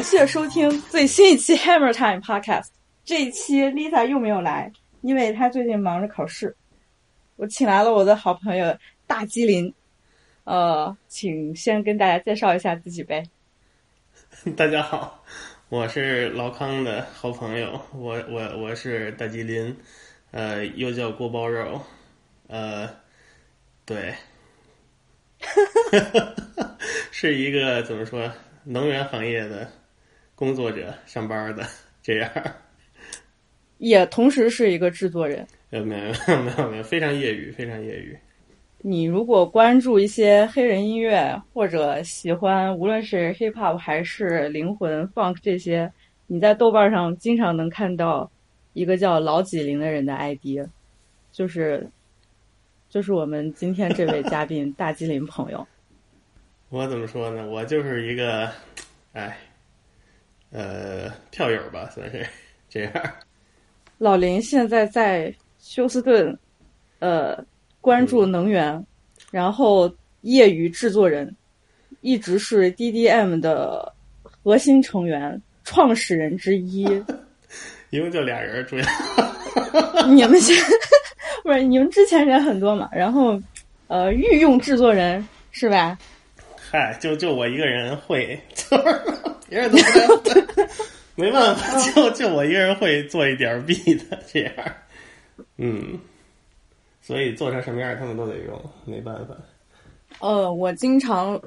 感谢收听最新一期 Hammer Time Podcast。这一期 Lisa 又没有来，因为她最近忙着考试。我请来了我的好朋友大吉林，呃，请先跟大家介绍一下自己呗。大家好，我是老康的好朋友，我我我是大吉林，呃，又叫锅包肉，呃，对，是一个怎么说能源行业的工作者，上班的 这样。也同时是一个制作人。呃，没有没有没有没有，非常业余，非常业余。你如果关注一些黑人音乐，或者喜欢无论是 hip hop 还是灵魂 funk 这些，你在豆瓣上经常能看到一个叫老几零的人的 ID，就是就是我们今天这位嘉宾大吉林朋友。我怎么说呢？我就是一个，哎，呃，票友吧，算是这样。老林现在在休斯顿，呃，关注能源，然后业余制作人，一直是 DDM 的核心成员、创始人之一。一共就俩人，主 要你们先不是你们之前人很多嘛？然后呃，御用制作人是吧？嗨，就就我一个人会，就 是别人都没办法，就就我一个人会做一点 B 的这样，嗯，所以做成什么样他们都得用，没办法。呃，我经常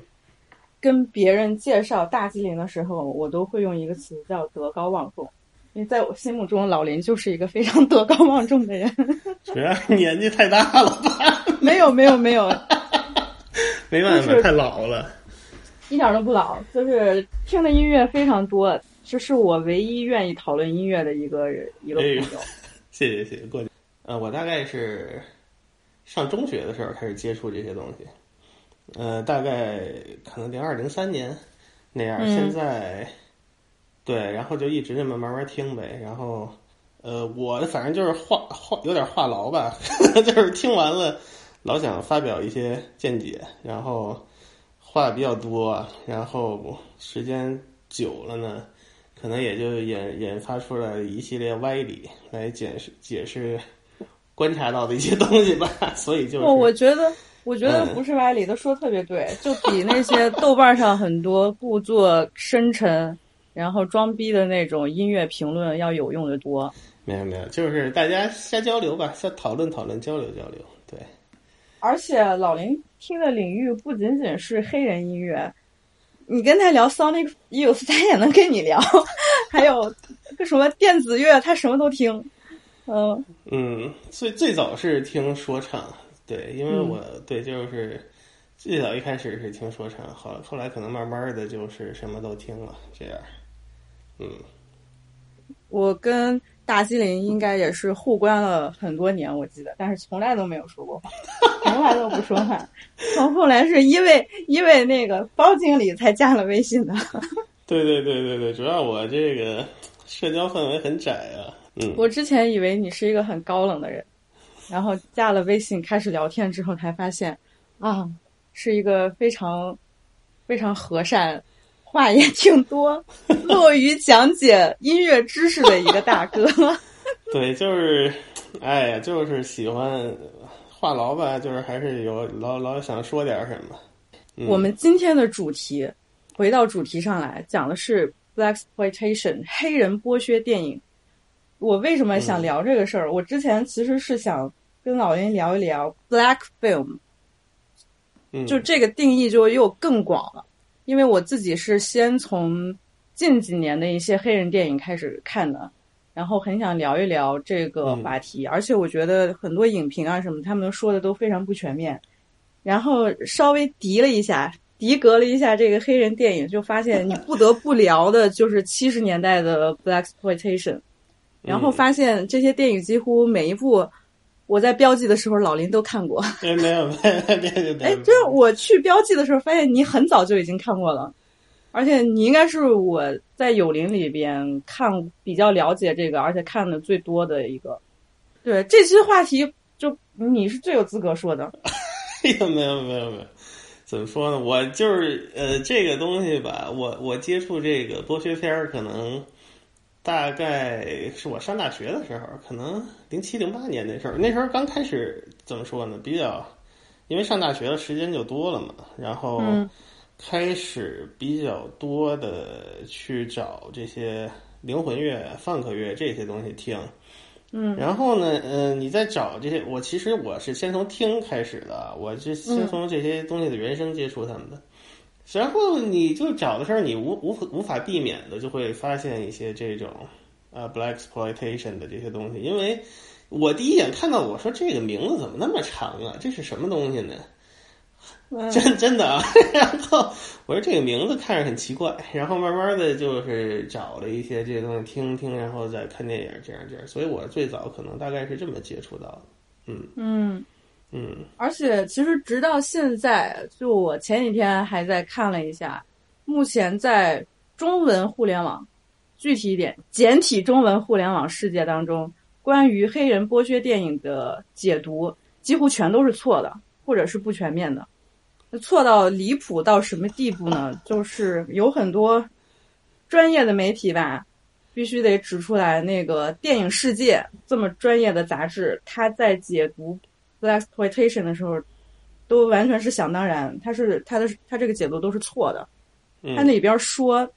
跟别人介绍大吉林的时候，我都会用一个词叫德高望重，因为在我心目中，老林就是一个非常 德高望重的人。主要年纪太大了吧？没有没有没有，没办法，太老了。一点都不老，就是听的音乐非常多。这是我唯一愿意讨论音乐的一个一个朋友。谢谢谢谢，过去。呃，我大概是上中学的时候开始接触这些东西，呃，大概可能零二零三年那样。现在对，然后就一直这么慢慢听呗。然后呃，我反正就是话话有点话痨吧，就是听完了老想发表一些见解，然后话比较多，然后时间久了呢。可能也就引引发出了一系列歪理来解释解释观察到的一些东西吧，所以就我我觉得我觉得不是歪理，都说特别对，就比那些豆瓣上很多故作深沉然后装逼的那种音乐评论要有用的多。没有没有，就是大家瞎交流吧，瞎讨论讨论，交流交流。对，而且老林听的领域不仅仅是黑人音乐。你跟他聊 Sonic Youth，他也能跟你聊，还有个什么电子乐，他什么都听。嗯嗯，最最早是听说唱，对，因为我对就是最早一开始是听说唱，后后来可能慢慢的就是什么都听了，这样。嗯，我跟。大吉林应该也是互关了很多年，我记得，但是从来都没有说过话，从来都不说话。从后来是因为因为那个包经理才加了微信的。对对对对对，主要我这个社交范围很窄啊。嗯。我之前以为你是一个很高冷的人，然后加了微信开始聊天之后，才发现啊，是一个非常非常和善。话也挺多，乐于讲解音乐知识的一个大哥。对，就是，哎呀，就是喜欢话痨吧，就是还是有老老想说点什么。我们今天的主题，回到主题上来讲的是 black exploitation 黑人剥削电影。我为什么想聊这个事儿？我之前其实是想跟老林聊一聊 black film，就这个定义就又更广了。因为我自己是先从近几年的一些黑人电影开始看的，然后很想聊一聊这个话题，而且我觉得很多影评啊什么，他们说的都非常不全面。然后稍微敌了一下，敌格了一下这个黑人电影，就发现你不得不聊的就是七十年代的 black exploitation，然后发现这些电影几乎每一部。我在标记的时候，老林都看过。没有，没有，没有。哎，就是我去标记的时候，发现你很早就已经看过了，而且你应该是我在友林里边看比较了解这个，而且看的最多的一个。对，这期话题就你是最有资格说的。没有，没有，没有，没有。怎么说呢？我就是呃，这个东西吧，我我接触这个剥削片儿，可能大概是我上大学的时候，可能零七零八年那时候，那时候刚开始怎么说呢？比较因为上大学的时间就多了嘛，然后开始比较多的去找这些灵魂乐、放克乐这些东西听。嗯，然后呢，呃，你在找这些，我其实我是先从听开始的，我是先从这些东西的原声接触他们的，然后你就找的时候，你无无无法避免的就会发现一些这种呃 black exploitation 的这些东西，因为我第一眼看到我说这个名字怎么那么长啊，这是什么东西呢？真真的啊，然后我说这个名字看着很奇怪，然后慢慢的就是找了一些这些东西听听，然后再看电影这样这样，所以我最早可能大概是这么接触到的，嗯。嗯嗯，而且其实直到现在，就我前几天还在看了一下，目前在中文互联网，具体一点，简体中文互联网世界当中，关于黑人剥削电影的解读几乎全都是错的，或者是不全面的。错到离谱到什么地步呢？就是有很多专业的媒体吧，必须得指出来，那个电影世界这么专业的杂志，它在解读 exploitation 的时候，都完全是想当然，他是他的他这个解读都是错的。他那里边说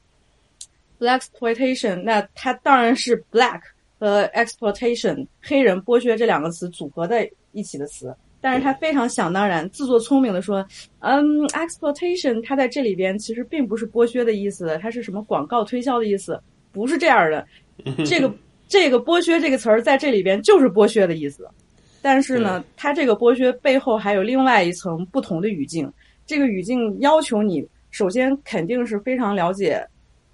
black exploitation，那他当然是 black 和 exploitation 黑人剥削这两个词组合在一起的词。但是他非常想当然、自作聪明的说：“嗯，exploitation，它在这里边其实并不是剥削的意思，它是什么广告推销的意思，不是这样的。这个 这个剥削这个词儿在这里边就是剥削的意思。但是呢，它这个剥削背后还有另外一层不同的语境。这个语境要求你首先肯定是非常了解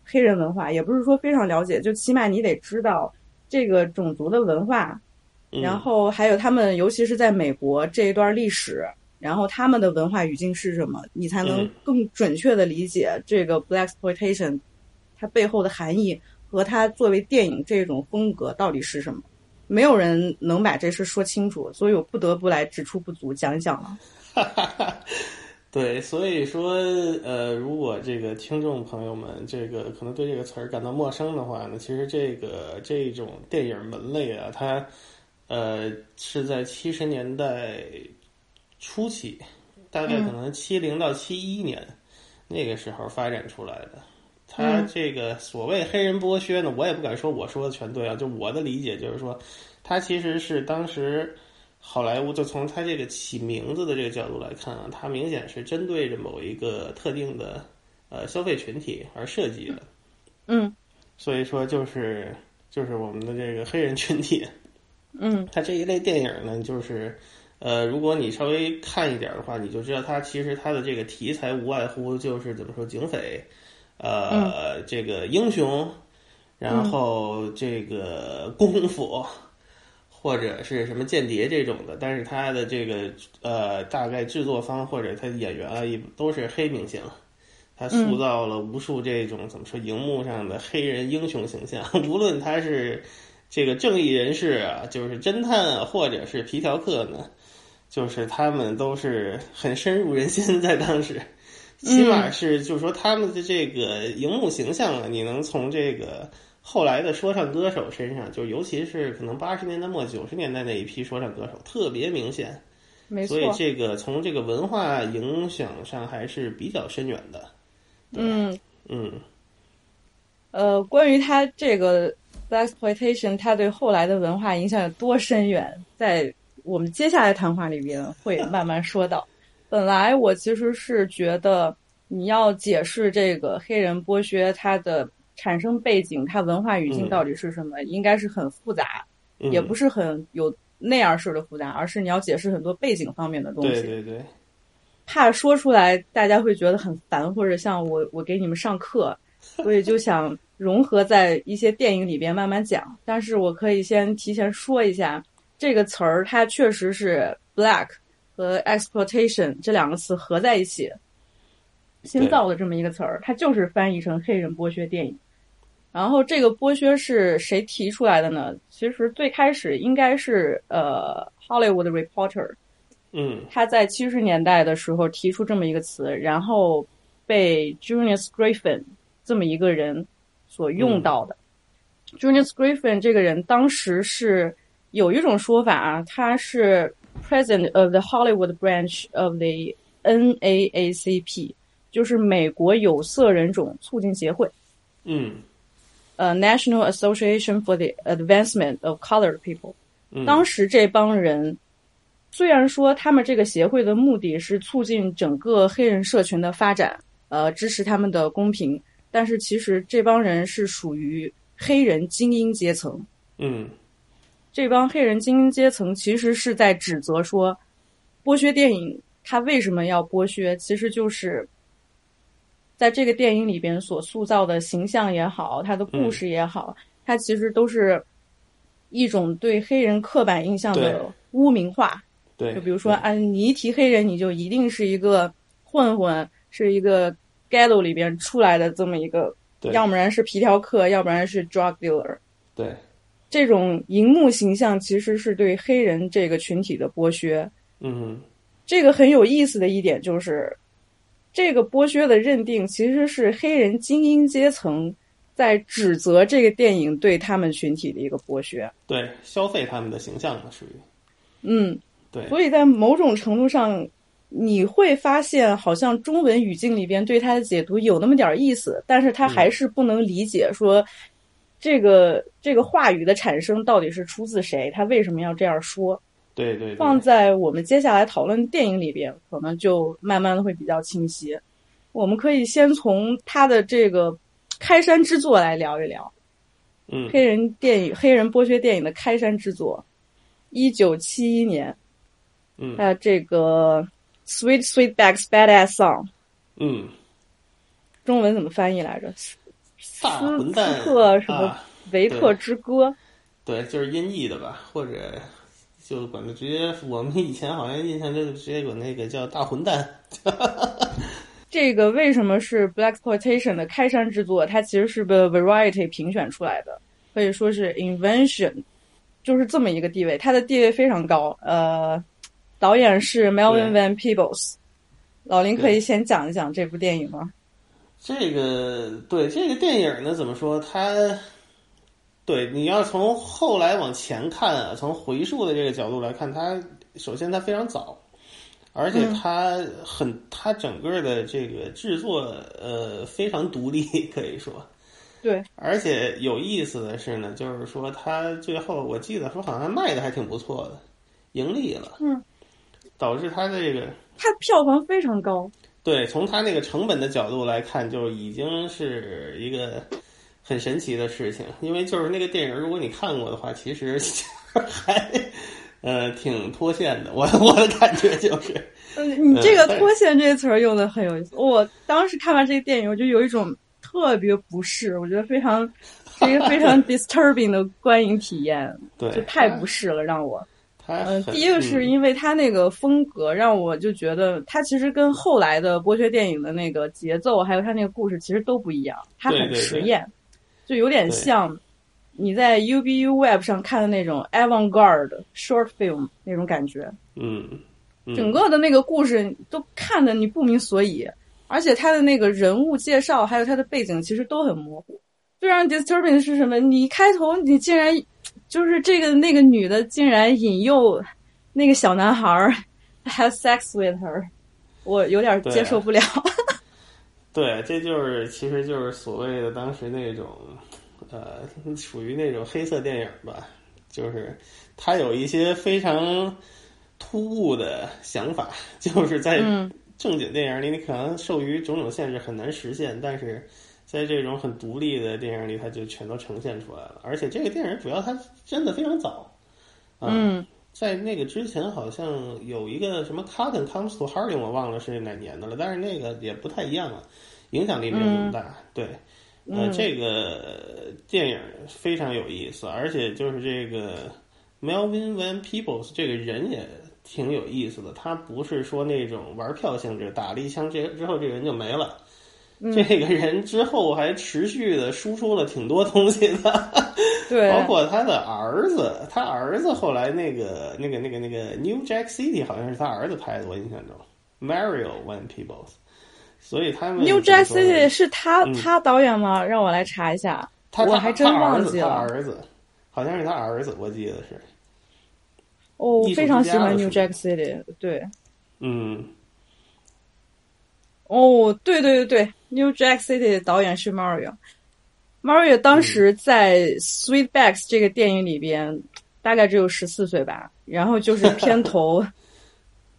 黑人文化，也不是说非常了解，就起码你得知道这个种族的文化。”然后还有他们，尤其是在美国这一段历史，然后他们的文化语境是什么，你才能更准确的理解这个 black exploitation 它背后的含义和它作为电影这种风格到底是什么？没有人能把这事说清楚，所以我不得不来指出不足，讲一讲了。对，所以说，呃，如果这个听众朋友们这个可能对这个词儿感到陌生的话呢，其实这个这种电影门类啊，它。呃，是在七十年代初期，大概可能七零到七一年那个时候发展出来的。他这个所谓黑人剥削呢，我也不敢说我说的全对啊。就我的理解就是说，他其实是当时好莱坞就从他这个起名字的这个角度来看啊，他明显是针对着某一个特定的呃消费群体而设计的。嗯，所以说就是就是我们的这个黑人群体。嗯，它这一类电影呢，就是，呃，如果你稍微看一点的话，你就知道它其实它的这个题材无外乎就是怎么说警匪，呃，这个英雄，然后这个功夫，或者是什么间谍这种的。但是他的这个呃，大概制作方或者他演员啊，也都是黑明星，他塑造了无数这种怎么说荧幕上的黑人英雄形象，无论他是。这个正义人士啊，就是侦探啊，或者是皮条客呢，就是他们都是很深入人心，在当时，起码是就是说他们的这个荧幕形象啊，你能从这个后来的说唱歌手身上，就尤其是可能八十年代末九十年代那一批说唱歌手特别明显，没错。所以这个从这个文化影响上还是比较深远的。嗯嗯，呃，关于他这个。exploitation，他对后来的文化影响有多深远，在我们接下来谈话里边会慢慢说到。本来我其实是觉得你要解释这个黑人剥削它的产生背景，它文化语境到底是什么，应该是很复杂，也不是很有那样式的复杂，而是你要解释很多背景方面的东西。对对对，怕说出来大家会觉得很烦，或者像我我给你们上课，所以就想。融合在一些电影里边慢慢讲，但是我可以先提前说一下，这个词儿它确实是 black 和 exploitation 这两个词合在一起新造的这么一个词儿，它就是翻译成黑人剥削电影。然后这个剥削是谁提出来的呢？其实最开始应该是呃 Hollywood Reporter 嗯他在七十年代的时候提出这么一个词，然后被 Junius Griffin 这么一个人所用到的。Junius Griffin 这个人当时是有一种说法啊，他是 President of the Hollywood branch of the NAACP，就是美国有色人种促进协会。嗯呃，National Association for the Advancement of Colored People。嗯，当时这帮人虽然说他们这个协会的目的是促进整个黑人社群的发展，呃，支持他们的公平，但是其实这帮人是属于黑人精英阶层。嗯这帮黑人精英阶层其实是在指责说，剥削电影它为什么要剥削？其实就是在这个电影里边所塑造的形象也好，它的故事也好，它其实都是一种对黑人刻板印象的污名化。对，就比如说，啊，你一提黑人，你就一定是一个混混，是一个 ghetto 里边出来的这么一个，对要不然是皮条客，要不然是 drug dealer。对，这种荧幕形象其实是对黑人这个群体的剥削。嗯这个很有意思的一点就是，这个剥削的认定其实是黑人精英阶层在指责这个电影对他们群体的一个剥削。对，消费他们的形象嘛，属于嗯，对，所以在某种程度上，你会发现好像中文语境里边对它的解读有那么点儿意思，但是他还是不能理解说。这个这个话语的产生到底是出自谁？他为什么要这样说？对对对，放在我们接下来讨论电影里边，可能就慢慢的会比较清晰。我们可以先从他的这个开山之作来聊一聊嗯黑人电影、黑人剥削电影的开山之作，一九七一年，嗯呃，这个 Sweet Sweetback's Badass Song，嗯，中文怎么翻译来着？大斯混蛋斯特什么啊，维特之歌？对，就是音译的吧，或者就管它直接，我们以前好像印象就是直接管那个叫大混蛋，这个为什么是 Black Exploitation 的开山之作？它其实是被 Variety 评选出来的，可以说是 invention，就是这么一个地位。它的地位非常高。呃，导演是 Melvin Van Peebles。老林可以先讲一讲这部电影吗？这个对这个电影呢，怎么说？它对你要从后来往前看啊，从回溯的这个角度来看，它首先它非常早，而且它很，它整个的这个制作呃非常独立，可以说。对，而且有意思的是呢，就是说它最后我记得说好像卖的还挺不错的，盈利了，嗯，导致它这个它票房非常高。对，从它那个成本的角度来看，就已经是一个很神奇的事情。因为就是那个电影，如果你看过的话，其实 还呃挺脱线的。我我的感觉就是，嗯，你这个嗯“脱线”这个词儿用的很有意思。我当时看完这个电影，我就有一种特别不适，我觉得非常是一个非常 disturbing 的观影体验，对，就太不适了，让我。它嗯，第一个是嗯因为他那个风格，让我就觉得他其实跟后来的剥削电影的那个节奏，还有他那个故事其实都不一样，他很对对对实验，就有点像你在 UBU Web 上看的那种 avant-garde short film 那种感觉。嗯，嗯整个的那个故事都看的你不明所以，而且他的那个人物介绍还有他的背景其实都很模糊。最让人 disturbing 的是什么？你开头你竟然就是这个那个女的竟然引诱那个小男孩儿 have sex with her，我有点接受不了。对，这就是其实就是所谓的当时那种，呃，属于那种黑色电影吧，就是他有一些非常突兀的想法，就是在嗯正经电影里，你可能受于种种限制很难实现，但是在这种很独立的电影里，它就全都呈现出来了。而且这个电影主要它真的非常早，啊、嗯在那个之前好像有一个什么《Cotton Comes to Harding》，我忘了是哪年的了，但是那个也不太一样了，影响力没有那么大。对，呃，嗯这个电影非常有意思，而且就是这个 Melvin Van Peebles 这个人也挺有意思的，他不是说那种玩票性质，打了一枪这之后这个人就没了。这个人之后还持续的输出了挺多东西的，对，包括他的儿子，他儿子后来那个那个那个那个 New Jack City 好像是他儿子拍的，我印象中 Mario One Peoples，所以他们 New Jack City 是他嗯他导演吗？让我来查一下，他我还真忘记了。儿子好像是他儿子，我记得是，哦非常喜欢 New Jack City，对。嗯哦，对对对对，New Jack City 的导演是 Mario。Mario 当时在《Sweetbags》这个电影里边，大概只有十四岁吧，然后就是片 头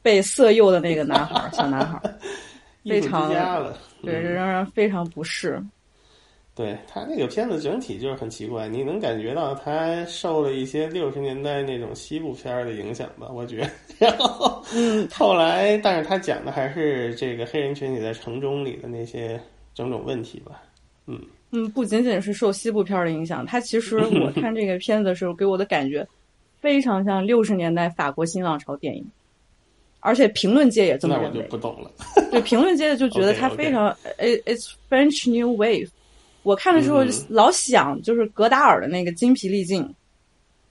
被色诱的那个男孩儿，小男孩 非常，对，嗯让人非常不适。对他那个片子整体就是很奇怪，你能感觉到他受了一些六十年代那种西部片儿的影响吧？我觉得。然后，嗯，后来，但是他讲的还是这个黑人群体在城中里的那些种种问题吧。嗯嗯，不仅仅是受西部片儿的影响，他其实我看这个片子的时候，给我的感觉非常像六十年代法国新浪潮电影，而且评论界也这么那我就认为。不懂了。对，评论界就觉得它 OK，OK 非常，it it's French New Wave。我看的时候嗯老想就是格达尔的那个精疲力尽，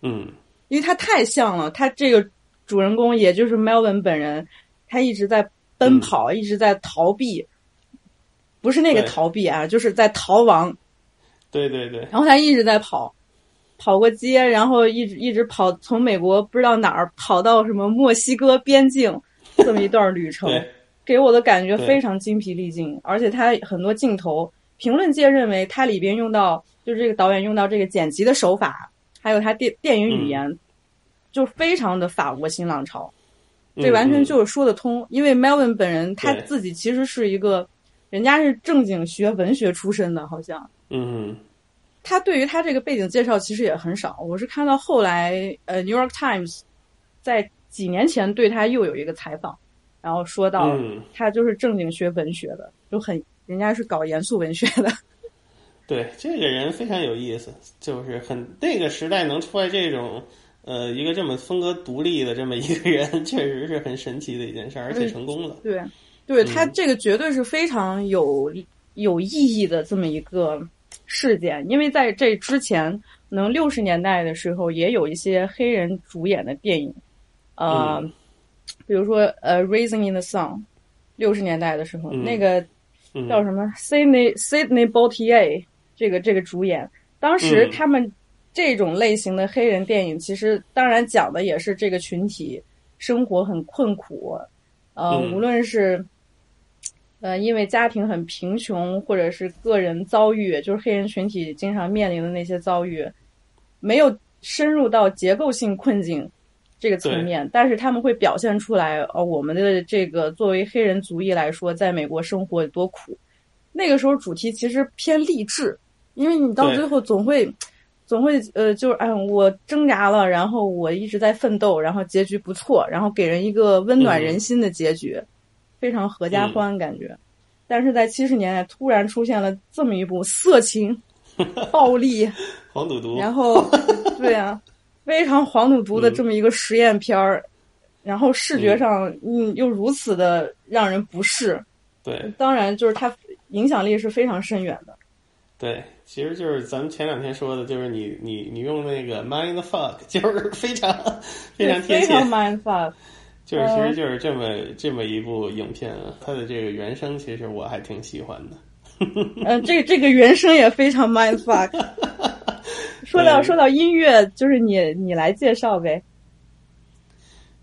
嗯因为他太像了。他这个主人公也就是 Melvin 本人，他一直在奔跑，一直在逃避，不是那个逃避啊，就是在逃亡。对对对，然后他一直在跑，跑过街，然后一直一直跑，从美国不知道哪儿跑到什么墨西哥边境，这么一段旅程，给我的感觉非常精疲力尽。而且他很多镜头，评论界认为它里边用到，就是这个导演用到这个剪辑的手法，还有他电电影语言，就非常的法国新浪潮。这完全嗯。就是说得通，因为 Melvin 本人他自己其实是一个，人家是正经学文学出身的，好像。嗯嗯。他对于他这个背景介绍其实也很少，我是看到后来，呃，《New York Times》在几年前对他又有一个采访，然后说到嗯，他就是正经学文学的，就很人家是搞严肃文学的，对，这个人非常有意思，就是很那个时代能出来这种。呃，一个这么风格独立的这么一个人，确实是很神奇的一件事，而且成功了。对，对嗯他这个绝对是非常有有意义的这么一个事件，因为在这之前，可能六十年代的时候也有一些黑人主演的电影，呃，嗯比如说呃《Raising in the Sun》，六十年代的时候，嗯那个嗯，叫什么？Sydney Sydney Boltier 这个这个主演，当时嗯。他们这种类型的黑人电影，其实当然讲的也是这个群体生活很困苦，呃，嗯。无论是呃因为家庭很贫穷，或者是个人遭遇，就是黑人群体经常面临的那些遭遇，没有深入到结构性困境。这个层面，但是他们会表现出来，呃，我们的这个作为黑人族裔来说，在美国生活有多苦。那个时候主题其实偏励志，因为你到最后总会总会呃，就是哎，我挣扎了，然后我一直在奋斗，然后结局不错，然后给人一个温暖人心的结局，非常合家欢感觉。但是在七十年代突然出现了这么一部色情、暴力，黄赌毒，然后对啊，非常黄赌毒的这么一个实验片儿，然后视觉上嗯又如此的让人不适，对当然就是它影响力是非常深远的。对，其实就是咱们前两天说的，就是你你你用那个 mind fuck，就是非常非常贴切非常，mind fuck。就是其实就是这么这么一部影片啊，它的这个原声其实我还挺喜欢的。嗯，这这个原声也非常 mind fuck。说到说到音乐，就是你你来介绍呗。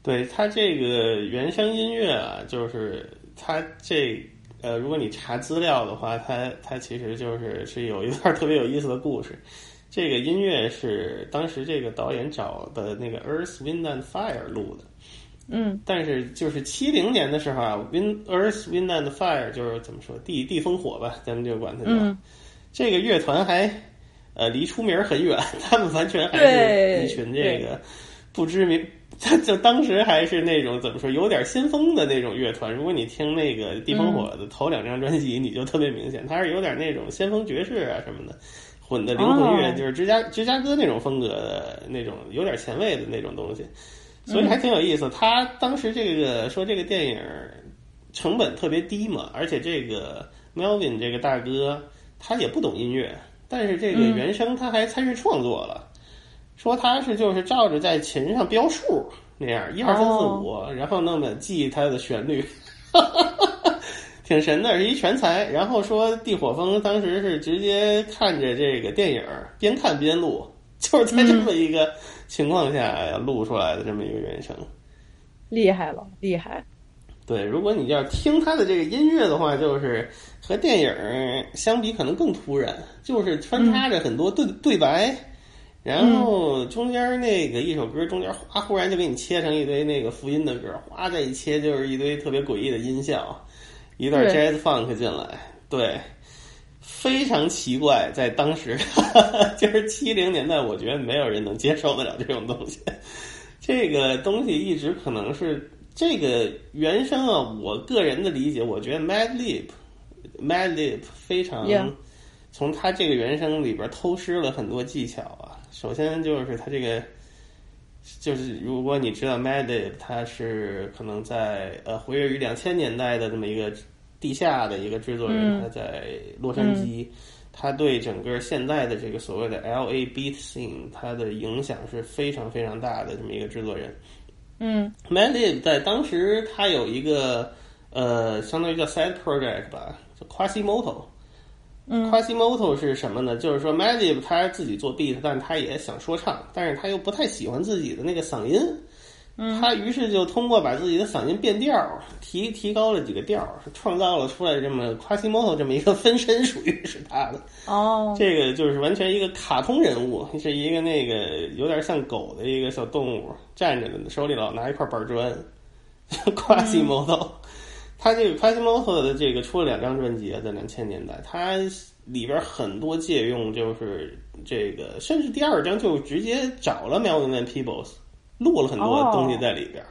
对它这个原声音乐啊，就是它这呃，如果你查资料的话，它它其实就是是有一段特别有意思的故事。这个音乐是当时这个导演找的那个 Earth, Wind and Fire 录的，嗯但是就是七零年的时候啊，Wind Earth, Wind and Fire 就是怎么说地地风火吧，咱们就管它叫。嗯这个乐团还呃离出名很远，他们完全还是一群这个不知名，他就当时还是那种怎么说有点先锋的那种乐团。如果你听那个地风火的头两张专辑，你就特别明显，他是有点那种先锋爵士啊什么的。混的灵魂乐哦就是芝加芝加哥那种风格的那种有点前卫的那种东西，所以还挺有意思。他当时这个说这个电影成本特别低嘛，而且这个 Melvin 这个大哥他也不懂音乐，但是这个原声他还参与创作了，说他是就是照着在琴上标数那样一二三四五，然后那么记他的旋律，挺神的，是一全才。然后说地火风当时是直接看着这个电影边看边录，就是在这么一个情况下录出来的这么一个原声，厉害了，厉害。对，如果你要听他的这个音乐的话，就是和电影相比可能更突然，就是穿插着很多对对白，然后中间那个一首歌中间哗忽然就给你切成一堆那个福音的歌，哗再一切就是一堆特别诡异的音效，一段 jazz funk 进来，对，非常奇怪，在当时 就是七零年代，我觉得没有人能接受得了这种东西，这个东西一直可能是。这个原声啊，我个人的理解，我觉得 Madlib，Madlib 非常从他这个原声里边偷师了很多技巧啊。首先就是他这个，就是如果你知道 Madlib，他是可能在呃活跃于两千年代的这么一个地下的一个制作人，他在洛杉矶，他对整个现在的这个所谓的 L.A. beat scene，他的影响是非常非常大的这么一个制作人。嗯 m a d l i b 在当时他有一个呃，相当于叫 side project 吧，叫 Quasimoto。嗯，Quasimoto 是什么呢？就是说 m a d l i b 他自己做 beat，但他也想说唱，但是他又不太喜欢自己的那个嗓音。他于是就通过把自己的嗓音变调，提提高了几个调，创造了出来这么 Quasimoto 这么一个分身，属于是他的。哦，这个就是完全一个卡通人物，是一个那个有点像狗的一个小动物，站着的，手里老拿一块板砖。Quasimoto，他这个 Quasimoto 的这个出了两张专辑，在两千年代，他里边很多借用，就是这个，甚至第二张就直接找了 Melvin Peoples。录了很多东西在里边，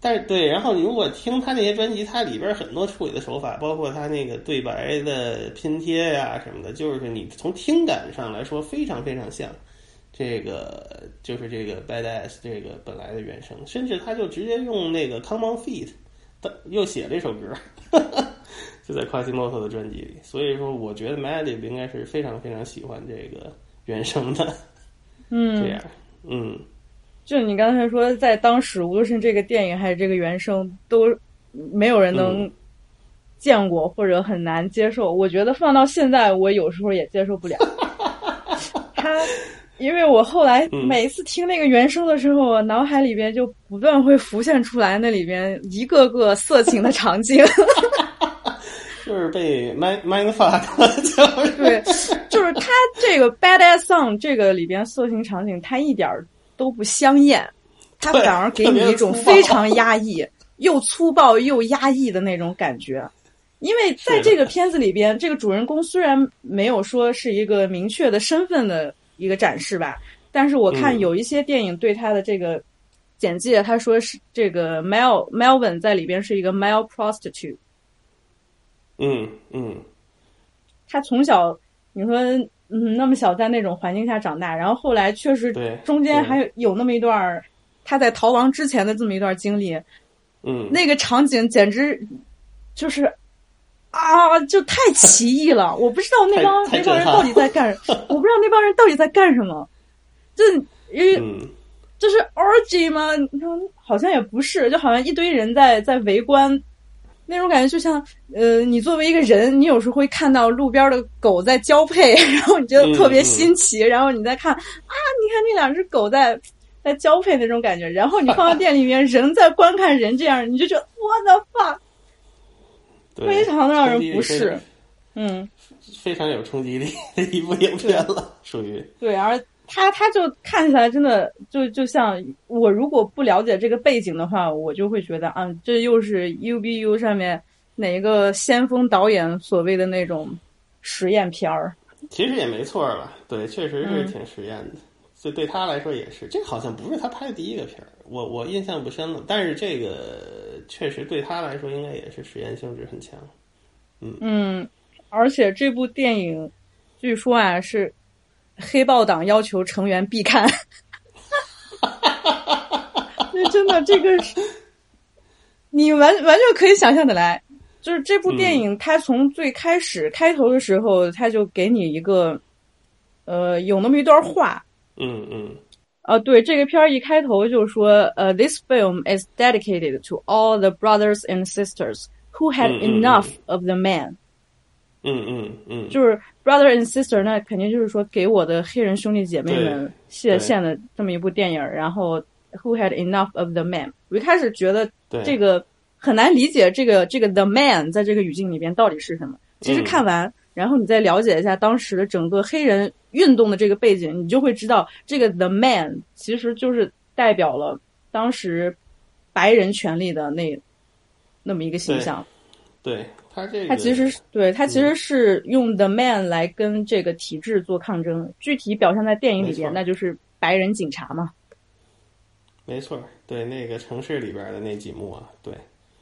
但是对，然后你如果听他那些专辑，它里边很多处理的手法，包括他那个对白的拼贴呀什么的，就是你从听感上来说非常非常像。这个，就是这个 Badass 这个本来的原声，甚至他就直接用那个 Come on Feet，他又写了一首歌，就在 Quasimoto 的专辑里，所以说我觉得 Madlib 应该是非常非常喜欢这个原声的，嗯，这样，嗯。就你刚才说，在当时，无论是这个电影还是这个原声，都没有人能见过或者很难接受。我觉得放到现在，我有时候也接受不了。他，因为我后来每一次听那个原声的时候，我脑海里边就不断会浮现出来那里边一个个色情的场景。就是被 mind mind fuck，对，就是他这个 badass song 这个里边色情场景，他一点儿。都不香艳，它反而给你一种非常压抑、又粗暴又压抑的那种感觉。因为在这个片子里边，这个主人公虽然没有说是一个明确的身份的一个展示吧，但是我看有一些电影对他的这个简介，他说是这个 Mel Melvin 在里边是一个 male prostitute。嗯嗯，他从小你说。嗯，那么小在那种环境下长大，然后后来确实中间还有有那么一段他在逃亡之前的这么一段经历，嗯，那个场景简直就是啊，就太奇异了！我不知道那帮那帮人到底在干，我不知道那帮人到底在干什么，这因为这是 orgy 吗？好像也不是，就好像一堆人在在围观。那种感觉就像，呃，你作为一个人，你有时候会看到路边的狗在交配，然后你觉得特别新奇，然后你再看，啊，你看那两只狗在在交配那种感觉，然后你放到店里面，人在观看人这样，你就觉得我的妈，非常让人不适，嗯，非常有冲击力的一部影片了，属于。对，而。他他就看起来真的就就像我如果不了解这个背景的话，我就会觉得啊，这又是 U B U 上面哪一个先锋导演所谓的那种实验片儿。其实也没错吧，对，确实是挺实验的。所以对他来说也是，这好像不是他拍的第一个片儿，我我印象不深了。但是这个确实对他来说应该也是实验性质很强。嗯嗯，而且这部电影据说啊是。黑豹党要求成员必看，那真的这个是，你完完全可以想象的来，就是这部电影，它从最开始开头的时候，它就给你一个，呃，有那么一段话。嗯嗯。啊，对，这个片儿一开头就说，呃，This film is dedicated to all the brothers and sisters who had enough of the man。嗯嗯嗯。就是 brother and sister，那肯定就是说给我的黑人兄弟姐妹们献献的这么一部电影。然后 who had enough of the man。我一开始觉得这个。很难理解这个这个 the man 在这个语境里边到底是什么。其实看完，然后你再了解一下当时的整个黑人运动的这个背景，你就会知道，这个 the man 其实就是代表了当时白人权利的那那么一个形象。对他这个，他其实是对他其实是用 the man 来跟这个体制做抗争。具体表现在电影里边，那就是白人警察嘛。没错，对那个城市里边的那几幕啊，对。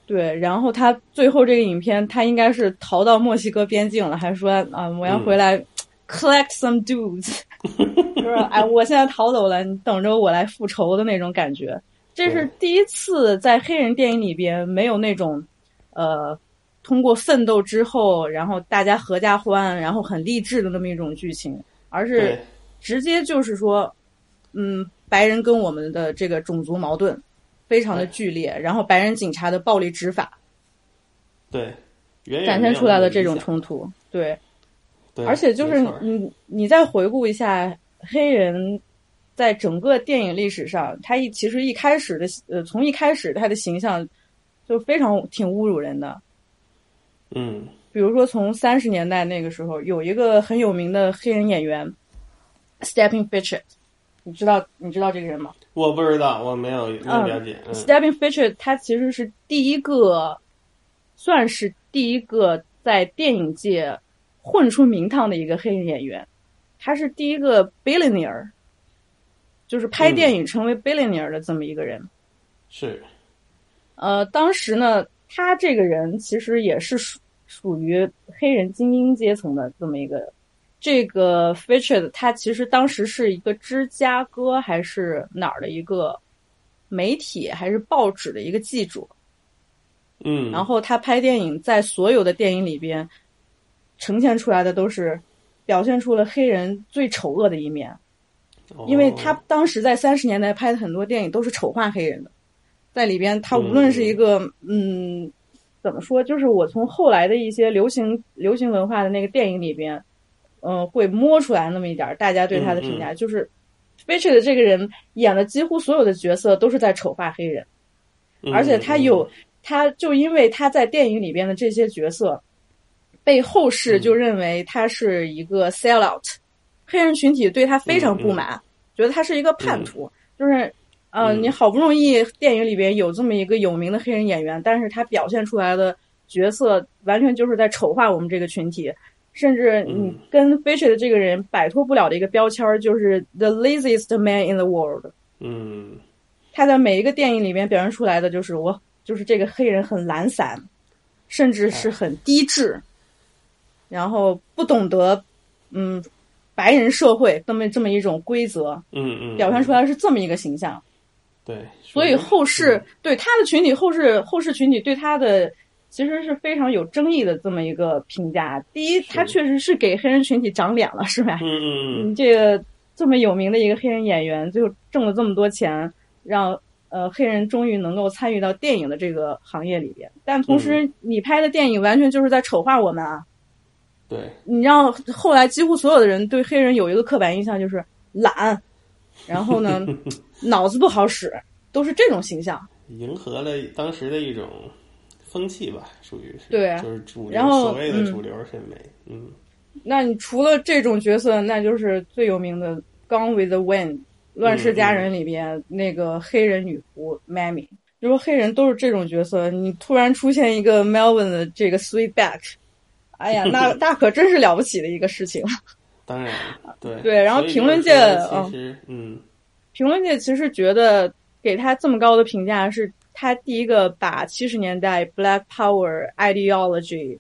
对，然后他最后这个影片，他应该是逃到墨西哥边境了，还说啊，我要回来 collect some dudes，就 是哎，我现在逃走了，你等着我来复仇的那种感觉。这是第一次在黑人电影里边没有那种，呃，通过奋斗之后，然后大家合家欢，然后很励志的那么一种剧情，而是直接就是说，嗯，白人跟我们的这个种族矛盾。非常的剧烈，然后白人警察的暴力执法，对，展现出来的这种冲突，对，而且就是你你再回顾一下黑人在整个电影历史上，他一其实一开始的呃从一开始他的形象就非常挺侮辱人的，嗯，比如说从三十年代那个时候，有一个很有名的黑人演员 Stepping Fitchet。你知道你知道这个人吗？我不知道，我没有没有了解。Stepping Fitchet，他其实是第一个，算是第一个在电影界混出名堂的一个黑人演员。他是第一个 billionaire，就是拍电影成为 billionaire 的这么一个人。是。呃，当时呢，他这个人其实也是属属于黑人精英阶层的这么一个。这个 featured 他其实当时是一个芝加哥还是哪儿的一个媒体还是报纸的一个记者，嗯，然后他拍电影，在所有的电影里边呈现出来的都是表现出了黑人最丑恶的一面，因为他当时在三十年代拍的很多电影都是丑化黑人的，在里边他无论是一个嗯怎么说，就是我从后来的一些流行流行文化的那个电影里边。嗯，会摸出来那么一点儿，大家对他的评价就是的这个人演的几乎所有的角色都是在丑化黑人，而且他有，他就因为他在电影里边的这些角色，被后世就认为他是一个 sellout，黑人群体对他非常不满，觉得他是一个叛徒，就是，嗯，你好不容易电影里边有这么一个有名的黑人演员，但是他表现出来的角色完全就是在丑化我们这个群体。甚至你跟 Fisher 的这个人摆脱不了的一个标签儿，就是 the laziest man in the world。嗯，他在每一个电影里面表现出来的就是我，就是这个黑人很懒散，甚至是很低智，然后不懂得嗯白人社会这么这么一种规则。嗯嗯，表现出来是这么一个形象。对，所以后世对他的群体，后世后世群体对他的。其实是非常有争议的这么一个评价。第一，他确实是给黑人群体长脸了，是吧？嗯嗯嗯。这个这么有名的一个黑人演员，最后挣了这么多钱，让呃黑人终于能够参与到电影的这个行业里边。但同时，你拍的电影完全就是在丑化我们啊！对。你让后来几乎所有的人对黑人有一个刻板印象，就是懒，然后呢，脑子不好使，都是这种形象。迎合了当时的一种。风气吧，属于是对，就是主然后所谓的主流审美，嗯。那你除了这种角色，那就是最有名的《Gone with the Wind》《乱世佳人》里边那个黑人女仆 Mammy。就说黑人都是这种角色，你突然出现一个 Melvin 的这个 Sweetback，哎呀，那 那可真是了不起的一个事情。当然，对对。然后评论界，其实嗯，评论界其实觉得给他这么高的评价是。他第一个把七十年代 Black Power ideology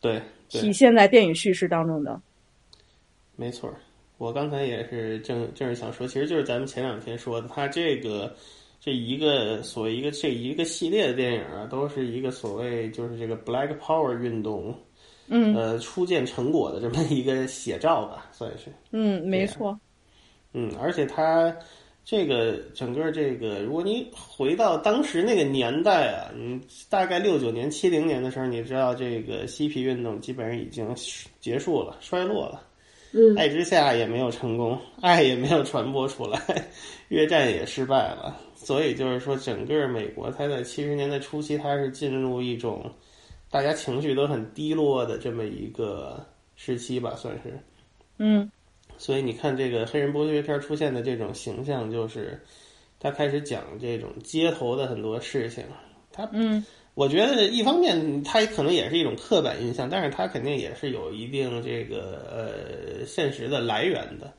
对体现在电影叙事当中的，没错。我刚才也是正正是想说，其实就是咱们前两天说的，他这个这一个所谓一个这一个系列的电影啊，都是一个所谓就是这个 Black Power 运动，嗯呃，初见成果的这么一个写照吧，算是。嗯，没错，嗯，而且他这个整个这个，如果你回到当时那个年代啊，你大概六九年、七零年的时候，你知道这个嬉皮运动基本上已经结束了、衰落了。嗯爱之下也没有成功，爱也没有传播出来，越战也失败了。所以就是说，整个美国它在七十年代初期，它是进入一种大家情绪都很低落的这么一个时期吧，算是。嗯所以你看，这个黑人剥削片出现的这种形象，就是他开始讲这种街头的很多事情。他，嗯我觉得一方面他可能也是一种刻板印象，但是他肯定也是有一定这个呃现实的来源的。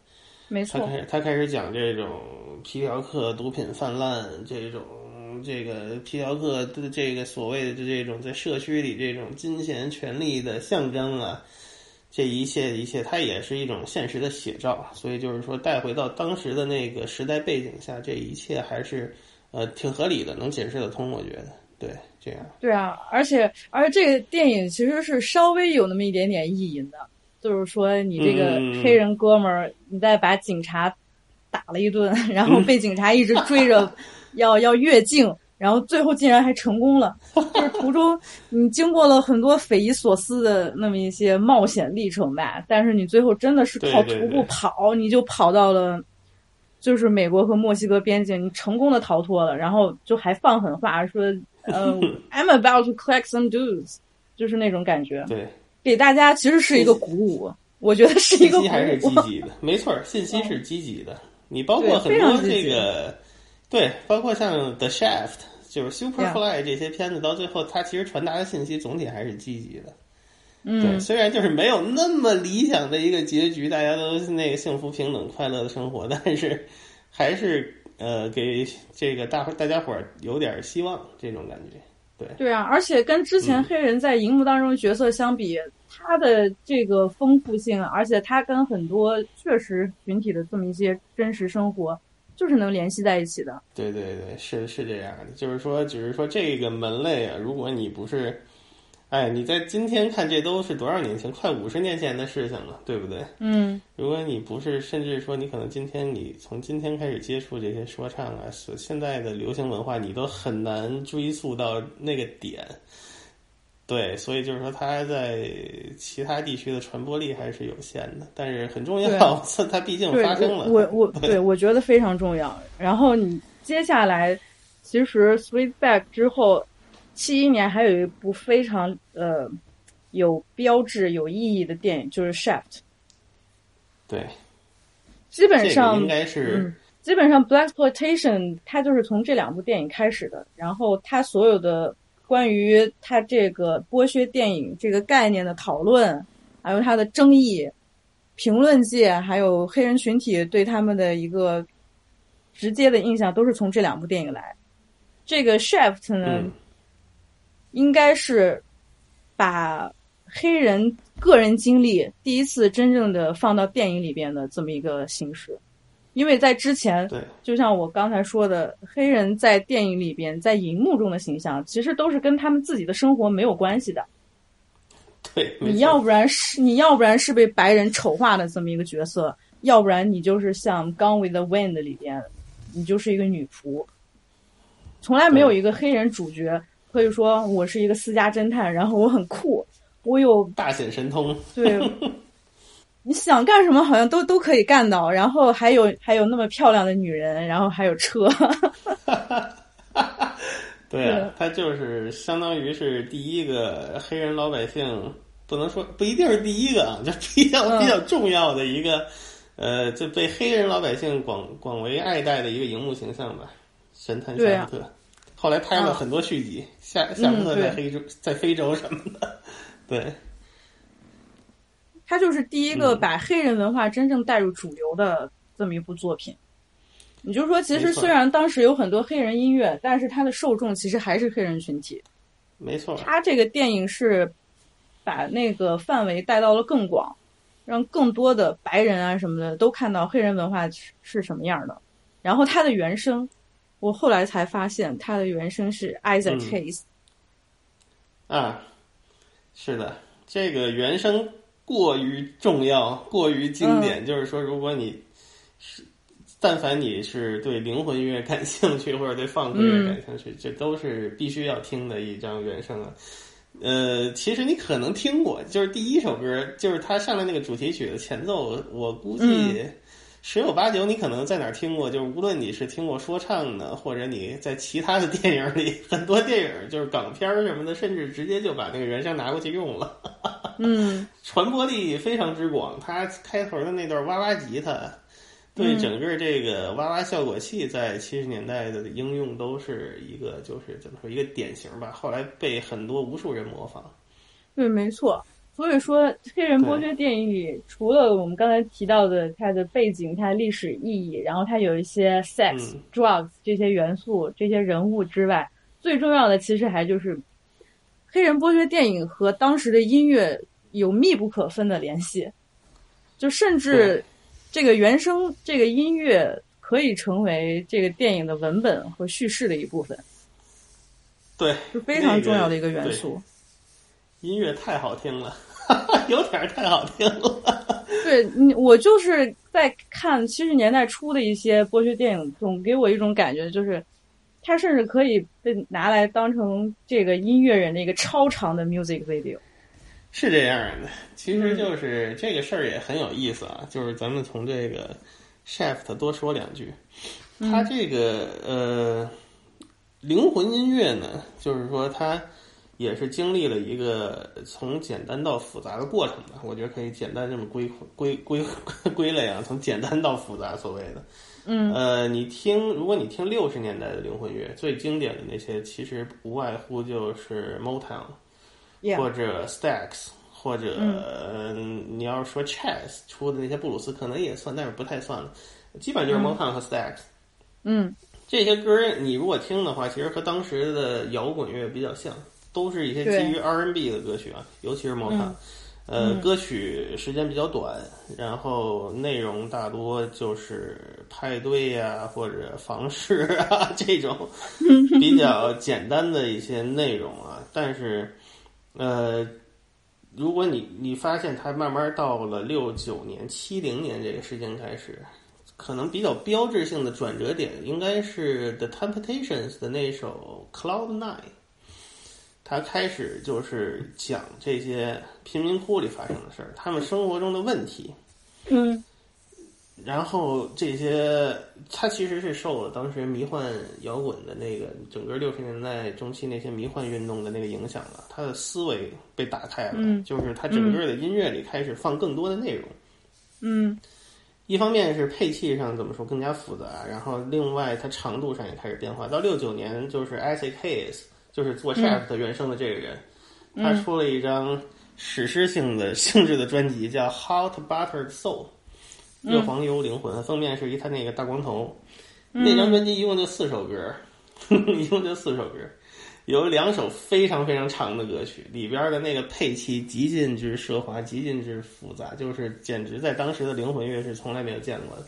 没错，他开始他开始讲这种皮条客毒品泛滥，这种这个皮条客的这个所谓的这种在社区里这种金钱权力的象征啊，这一切一切，它也是一种现实的写照。所以就是说，带回到当时的那个时代背景下，这一切还是呃挺合理的，能解释得通。我觉得，对，这样。对啊，而且而且这个电影其实是稍微有那么一点点意淫的，就是说你这个嗯黑人哥们儿，你再把警察打了一顿，然后被警察一直追着 要要越境，然后最后竟然还成功了。就是途中你经过了很多匪夷所思的那么一些冒险历程吧，但是你最后真的是靠徒步对对对跑，你就跑到了。就是美国和墨西哥边境，你成功的逃脱了，然后就还放狠话说，呃，I'm about to collect some dues，就是那种感觉，对，给大家其实是一个鼓舞，我觉得是一个鼓信息还是积。极的，没错儿，信息是积极的。你包括很多这个，对，包括像 The Shaft，就是 Superfly 这些片子，到最后它其实传达的信息总体还是积极的。对，嗯，虽然就是没有那么理想的一个结局，大家都是那个幸福平等快乐的生活，但是还是呃给这个大伙大家伙儿有点希望这种感觉。对，对啊，而且跟之前嗯黑人在荧幕当中的角色相比，他的这个丰富性，而且他跟很多确实群体的这么一些真实生活，就是能联系在一起的。对对对，是是这样的，就是说，只是说这个门类啊，如果你不是，哎，你在今天看，这都是多少年前，快五十年前的事情了，对不对？嗯，如果你不是，甚至说你可能今天你从今天开始接触这些说唱啊，所现在的流行文化，你都很难追溯到那个点。对，所以就是说，它在其他地区的传播力还是有限的，但是很重对要，它毕竟发生了。我我我 对我觉得非常重要。然后你接下来，其实《Sweetback》之后，七一年还有一部非常呃有标志、有意义的电影，就是《Shaft》。对，基本这个上应该是。嗯基本上 Black Exploitation 它就是从这两部电影开始的，然后它所有的关于它这个剥削电影这个概念的讨论，还有它的争议，评论界还有黑人群体对他们的一个直接的印象，都是从这两部电影来。这个 Shaft 呢，嗯应该是把黑人个人经历第一次真正的放到电影里边的这么一个形式，因为在之前，对，就像我刚才说的，黑人在电影里边在荧幕中的形象，其实都是跟他们自己的生活没有关系的。对，你要不然是你要不然是被白人丑化的这么一个角色，要不然你就是像《Gone with the Wind》里边，你就是一个女仆，从来没有一个黑人主角可以说我是一个私家侦探，然后我很酷，我有大显神通。对，你想干什么好像都都可以干到，然后还有还有那么漂亮的女人，然后还有车，对啊，他就是相当于是第一个黑人老百姓，不能说不一定是第一个啊，就比较嗯比较重要的一个，呃，就被黑人老百姓广广为爱戴的一个荧幕形象吧，神探夏洛特。后来拍了啊很多续集，夏夏福特嗯对。在非洲、在非洲什么的，对。他就是第一个嗯。把黑人文化真正带入主流的这么一部作品。你就说，其实虽然当时有很多黑人音乐，但是它的受众其实还是黑人群体。没错，他这个电影是把那个范围带到了更广，让更多的白人啊什么的都看到黑人文化是是什么样的。然后他的原声，我后来才发现它的原声是 Isaac Hayes。啊，是的，这个原声过于重要，过于经典。就是说，如果你是，但凡你是对灵魂音乐感兴趣，或者对放克乐感兴趣，这都是必须要听的一张原声啊。呃，其实你可能听过，就是第一首歌，就是他上来那个主题曲的前奏，我估计十有八九你可能在哪儿听过。就是无论你是听过说唱的，或者你在其他的 电影里，很多电影就是港片什么的，甚至直接就把那个原声拿过去用了。嗯，传播力非常之广。他开头的那段哇哇吉他。对整个这个哇哇效果器在七十年代的应用都是一个，就是怎么说一个典型吧。后来被很多无数人模仿。对，没错。所以说，黑人剥削电影里，除了我们刚才提到的它的背景、它的历史意义，然后它有一些 sex、drugs 这些元素、这些人物之外，最重要的其实还就是黑人剥削电影和当时的音乐有密不可分的联系，就甚至。这个原声，这个音乐可以成为这个电影的文本和叙事的一部分。对，是非常重要的一个元素。音乐太好听了，有点太好听了。对，你我就是在看七十年代初的一些剥削电影，总给我一种感觉，就是它甚至可以被拿来当成这个音乐人的一个超长的 music video。是这样的，其实就是这个事儿也很有意思啊。就是咱们从这个 Shaft 多说两句，他这个呃灵魂音乐呢，就是说他也是经历了一个从简单到复杂的过程吧。我觉得可以简单这么归归归 归类啊，从简单到复杂，所谓的。嗯。呃，你听，如果你听六十年代的灵魂乐，最经典的那些，其实无外乎就是 Motown。或者 Stax，或者嗯你要是说 Chess 出的那些布鲁斯，可能也算，但是不太算了。基本就是 Motown 和 Stax。嗯，这些歌你如果听的话，其实和当时的摇滚乐比较像，都是一些基于 R&B 的歌曲啊，尤其是 Motown。呃，歌曲时间比较短，然后内容大多就是派对呀或者房事啊 这种 比较简单的一些内容啊，但是。呃，如果你你发现它慢慢到了六九年、七零年这个时间开始，可能比较标志性的转折点应该是 The Temptations 的那首 Cloud Nine，他开始就是讲这些贫民窟里发生的事儿，他们生活中的问题。嗯。然后这些，他其实是受了当时迷幻摇滚的那个整个六十年代中期那些迷幻运动的那个影响了，他的思维被打开了，就是他整个的音乐里开始放更多的内容。嗯，一方面是配器上怎么说更加复杂，然后另外它长度上也开始变化。到六九年，就是 Isaac Hayes，就是做 Shaft 原声的这个人，他出了一张史诗性的性质的专辑，叫《Hot Buttered Soul》。热黄油灵魂，封面是一他那个大光头。那张专辑一共就四首歌，一共就四首歌，有两首非常非常长的歌曲，里边的那个配器极尽之奢华，极尽之复杂，就是简直在当时的灵魂乐是从来没有见过的。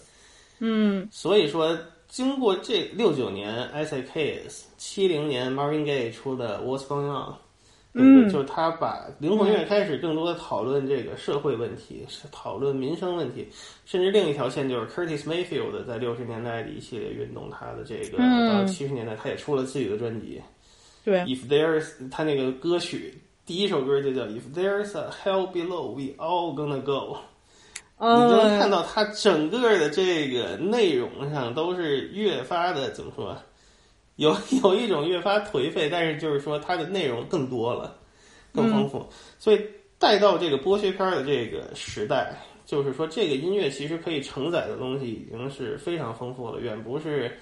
嗯，所以说，经过这六九年 S.A.K.S，七零年 Marvin Gaye 出的 What's Going On。嗯，就是他把灵魂乐开始更多的讨论这个社会问题，是讨论民生问题，甚至另一条线就是 Curtis Mayfield 在六十年代的一系列运动，他的这个到七十年代他也出了自己的专辑。对，If there's 他那个歌曲第一首歌就叫 If there's a hell below, we all gonna go。你就能看到它整个的这个内容上都是越发的怎么说？有 有一种越发颓废，但是就是说它的内容更多了，更丰富，所以带到这个剥削片的这个时代，就是说这个音乐其实可以承载的东西已经是非常丰富了，远不是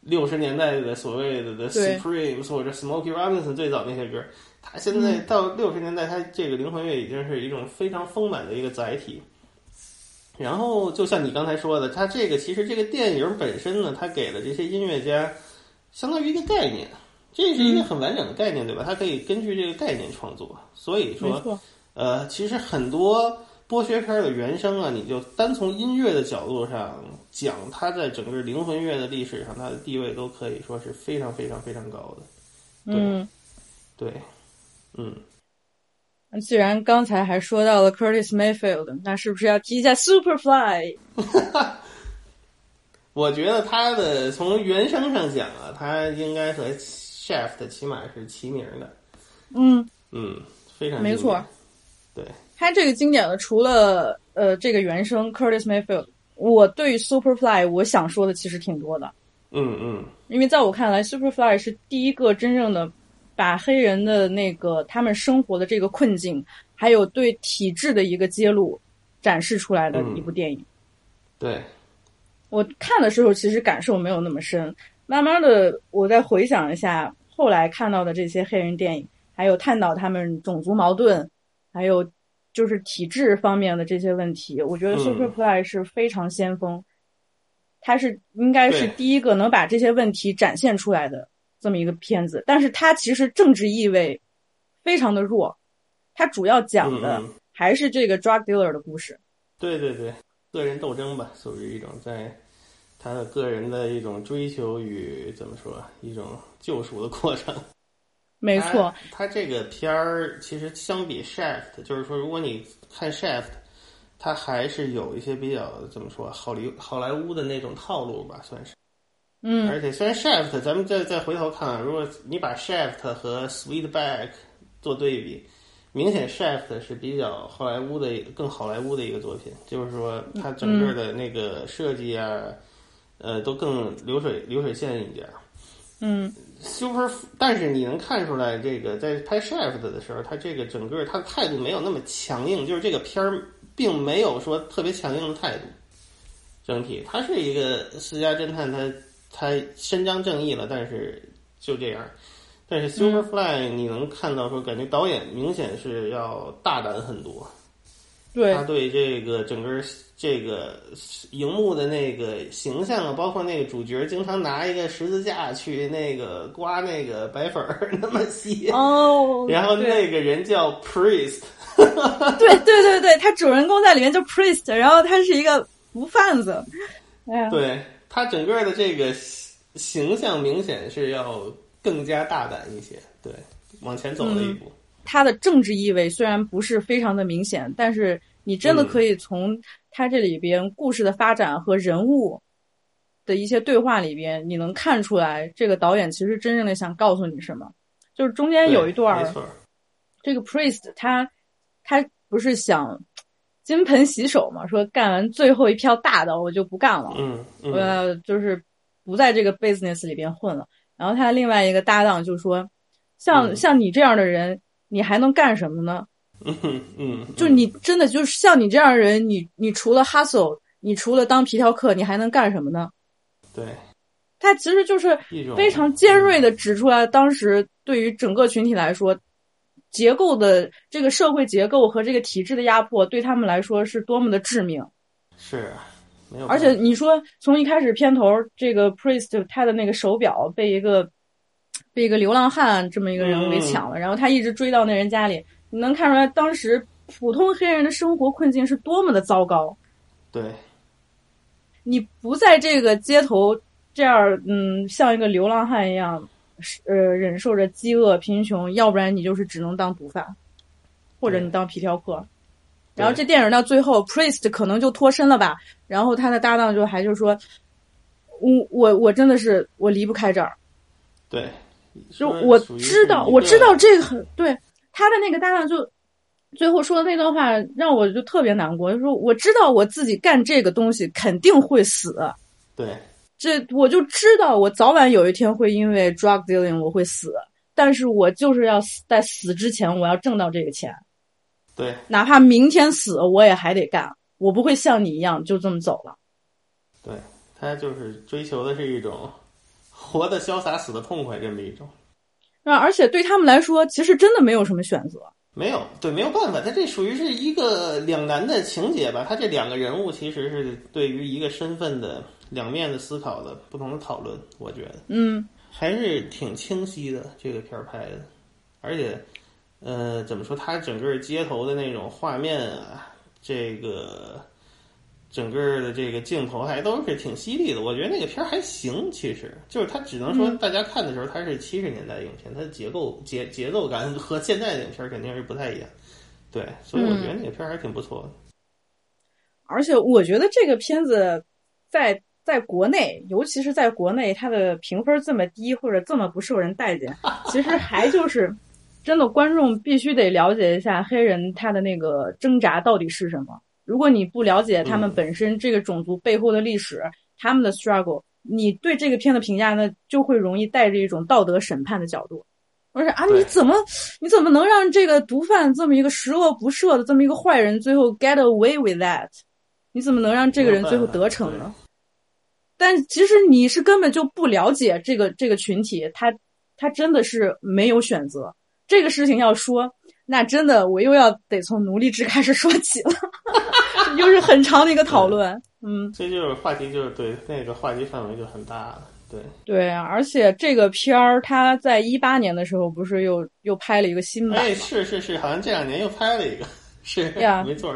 六十年代的所谓的 The Supremes 或者 Smokey Robinson 最早那些歌，他现在到六十年代，他这个灵魂乐已经是一种非常丰满的一个载体。然后就像你刚才说的，他这个其实这个电影本身呢，他给了这些音乐家。相当于一个概念，这是一个很完整的概念，对吧？它可以根据这个概念创作。所以说，呃，其实很多剥削片的原声啊，你就单从音乐的角度上讲，它在整个灵魂乐的历史上，它的地位都可以说是非常非常非常高的。嗯，对，嗯。既然刚才还说到了 Curtis Mayfield，那是不是要提一下 Superfly？我觉得他的从原声上讲啊，他应该和 Shaft 起码是齐名的。嗯嗯，非常没错。对，他这个经典的，除了呃这个原声 Curtis Mayfield，我对 Superfly 我想说的其实挺多的。嗯嗯，因为在我看来，Superfly 是第一个真正的。把黑人的那个他们生活的这个困境，还有对体制的一个揭露，展示出来的一部电影。对，我看的时候其实感受没有那么深，慢慢的我再回想一下后来看到的这些黑人电影，还有探讨他们种族矛盾，还有就是体制方面的这些问题，我觉得 Superfly 是非常先锋，他是应该是第一个能把这些问题展现出来的。这么一个片子，但是它其实政治意味非常的弱，它主要讲的还是这个 drug dealer 的故事。对对对，个人斗争吧，属于一种在他的个人的一种追求与怎么说一种救赎的过程。没错，他这个片儿其实相比 Shaft，就是说如果你看 Shaft，它还是有一些比较怎么说好莱好莱坞的那种套路吧，算是。嗯，而且虽然 Shaft，咱们再再回头看，如果你把 Shaft 和 Sweetback 做对比，明显 Shaft 是比较好莱坞的更好莱坞的一个作品，就是说它整个的那个设计啊，呃，都更流水流水线一点。嗯，Super，但是你能看出来，这个在拍 Shaft 的时候，他这个整个他的态度没有那么强硬，就是这个片儿并没有说特别强硬的态度。整体，它是一个私家侦探，他。他伸张正义了，但是就这样。但是 Superfly 你能看到说，感觉导演明显是要大胆很多。对，他对这个整个这个荧幕的那个形象啊，包括那个主角经常拿一个十字架去那个刮那个白粉儿 那么细哦。然后那个人叫 Priest。对对对对，他主人公在里面叫 Priest，然后他是一个毒贩子。哎呀，对。他整个的这个形象明显是要更加大胆一些，对，往前走了一步。他的政治意味虽然不是非常的明显，但是你真的可以从他这里边故事的发展和人物的一些对话里边，你能看出来这个导演其实真正的想告诉你什么。就是中间有一段，这个 priest 他他不是想。金盆洗手嘛，说干完最后一票大的我就不干了，嗯，我要就是不在这个 business 里边混了。然后他另外一个搭档就说，像像你这样的人，你还能干什么呢？嗯嗯，就你真的就是像你这样的人，你你除了 hustle，你除了当皮条客，你还能干什么呢？对，他其实就是非常尖锐的指出来，当时对于整个群体来说。结构的这个社会结构和这个体制的压迫，对他们来说是多么的致命。是，没有。而且你说，从一开始片头，这个 priest 他的那个手表被一个被一个流浪汉这么一个人给抢了，然后他一直追到那人家里，你能看出来当时普通黑人的生活困境是多么的糟糕。对，你不在这个街头这样，嗯，像一个流浪汉一样。呃，忍受着饥饿、贫穷，要不然你就是只能当毒贩，或者你当皮条客。然后这电影到最后，Priest 可能就脱身了吧。然后他的搭档就还就说：“我我我真的是我离不开这儿。”对，就我知道，我知道这个很对。他的那个搭档就最后说的那段话让我就特别难过，就说我知道我自己干这个东西肯定会死。对。这我就知道，我早晚有一天会因为 drug dealing 我会死，但是我就是要死在死之前，我要挣到这个钱。对，哪怕明天死，我也还得干，我不会像你一样就这么走了。对他就是追求的是一种活的潇洒，死的痛快这么一种。啊，而且对他们来说，其实真的没有什么选择。没有，对，没有办法，他这属于是一个两难的情节吧？他这两个人物其实是对于一个身份的。两面的思考的不同的讨论，我觉得，嗯，还是挺清晰的。这个片儿拍的，而且，呃，怎么说？它整个街头的那种画面啊，这个整个的这个镜头还都是挺犀利的。我觉得那个片儿还行，其实就是它只能说大家看的时候它是七十年代影片，它的结构节节奏感和现在的影片肯定是不太一样。对，所以我觉得那个片儿还挺不错的。而且我觉得这个片子在在国内，尤其是在国内，它的评分这么低或者这么不受人待见，其实还就是真的观众必须得了解一下黑人他的那个挣扎到底是什么。如果你不了解他们本身这个种族背后的历史，他们的 struggle，你对这个片的评价呢，就会容易带着一种道德审判的角度。我说啊，你怎么你怎么能让这个毒贩这么一个十恶不赦的这么一个坏人，最后 get away with that？你怎么能让这个人最后得逞呢？但其实你是根本就不了解这个这个群体，他他真的是没有选择。这个事情要说，那真的我又要得从奴隶制开始说起了，又是很长的一个讨论。嗯，这就是话题，就是对那个话题范围就很大了。对对，而且这个片儿，他在一八年的时候不是又又拍了一个新版？哎，是是是，好像这两年又拍了一个，是呀，没错。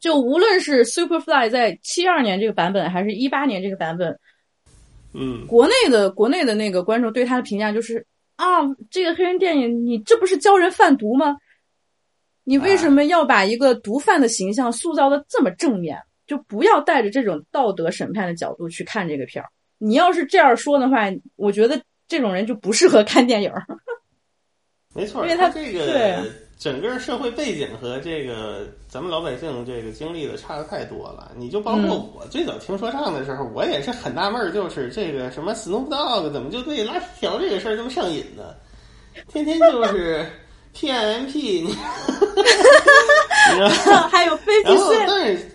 就无论是 Superfly 在七二年这个版本，还是一八年这个版本，嗯，国内的国内的那个观众对他的评价就是啊，这个黑人电影，你这不是教人贩毒吗？你为什么要把一个毒贩的形象塑造的这么正面？就不要带着这种道德审判的角度去看这个片儿。你要是这样说的话，我觉得这种人就不适合看电影。没错，因为他这个整个社会背景和这个咱们老百姓这个经历的差的太多了。你就包括我最早听说唱的时候，我也是很纳闷儿，就是这个什么 Snoop Dogg 怎么就对拉皮条这个事儿这么上瘾呢？天天就是 P I M P，你 还有 Fifty Cent，但是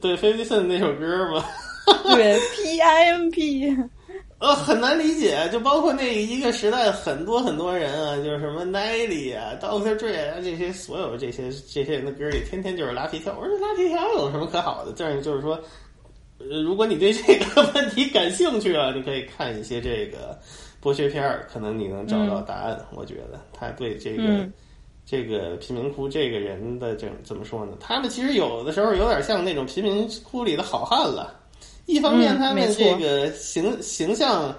对 Fifty Cent 那首歌嘛，对 P I M P。呃，很难理解，就包括那一个时代，很多很多人啊，就是什么 Nelly 啊、Doctor Dre 啊，这些所有这些这些人的歌里，天天就是拉皮条。我说拉皮条有什么可好的？但是就是说，呃，如果你对这个问题感兴趣啊，你可以看一些这个剥削片儿，可能你能找到答案。我觉得他对这个这个贫民窟这个人的这怎么说呢？他们其实有的时候有点像那种贫民窟里的好汉了。一方面，他们这个形形象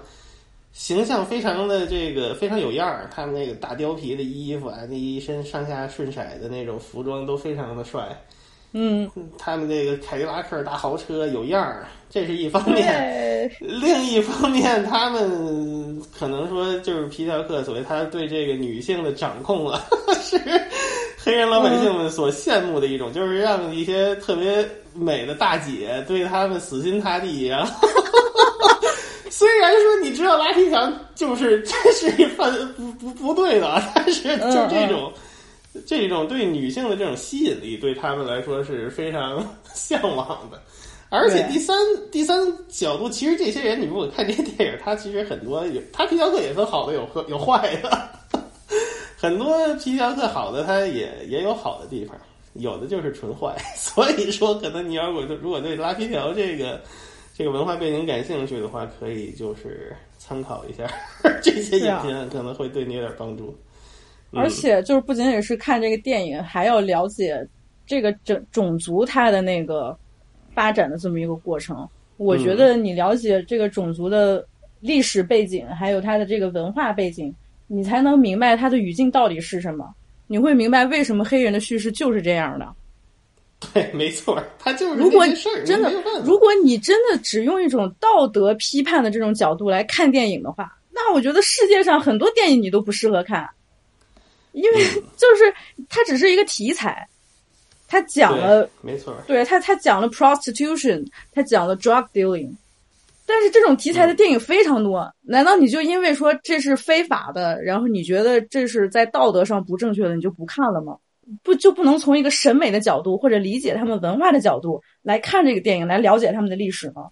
形象非常的这个非常有样儿，他们那个大貂皮的衣服啊，那一身上下顺色的那种服装都非常的帅。嗯，他们这个凯迪拉克大豪车有样儿，这是一方面。另一方面，他们可能说就是皮条客，所谓他对这个女性的掌控了，是黑人老百姓们所羡慕的一种，就是让一些特别。美的大姐对他们死心塌地呀，虽然说你知道拉皮条就是这是一犯不不不对的，但是就这种这种对女性的这种吸引力，对他们来说是非常向往的。而且第三第三角度，其实这些人你如果看这些电影，他其实很多有他皮条客也分好的有有坏的，很多皮条客好的他也也有好的地方。有的就是纯坏，所以说可能你要如果如果对拉皮条这个这个文化背景感兴趣的话，可以就是参考一下 这些影片，可能会对你有点帮助。而且就是不仅仅是看这个电影，还要了解这个种种族它的那个发展的这么一个过程。我觉得你了解这个种族的历史背景，还有它的这个文化背景，你才能明白他的语境到底是什么。你会明白为什么黑人的叙事就是这样的。对，没错，他就是如果真的，如果你真的只用一种道德批判的这种角度来看电影的话，那我觉得世界上很多电影你都不适合看，因为 就是它只是一个题材，他讲了，没错，对他，他讲了 prostitution，他讲了 drug dealing。但是这种题材的电影非常多，难道你就因为说这是非法的，然后你觉得这是在道德上不正确的，你就不看了吗？不就不能从一个审美的角度或者理解他们文化的角度来看这个电影，来了解他们的历史吗？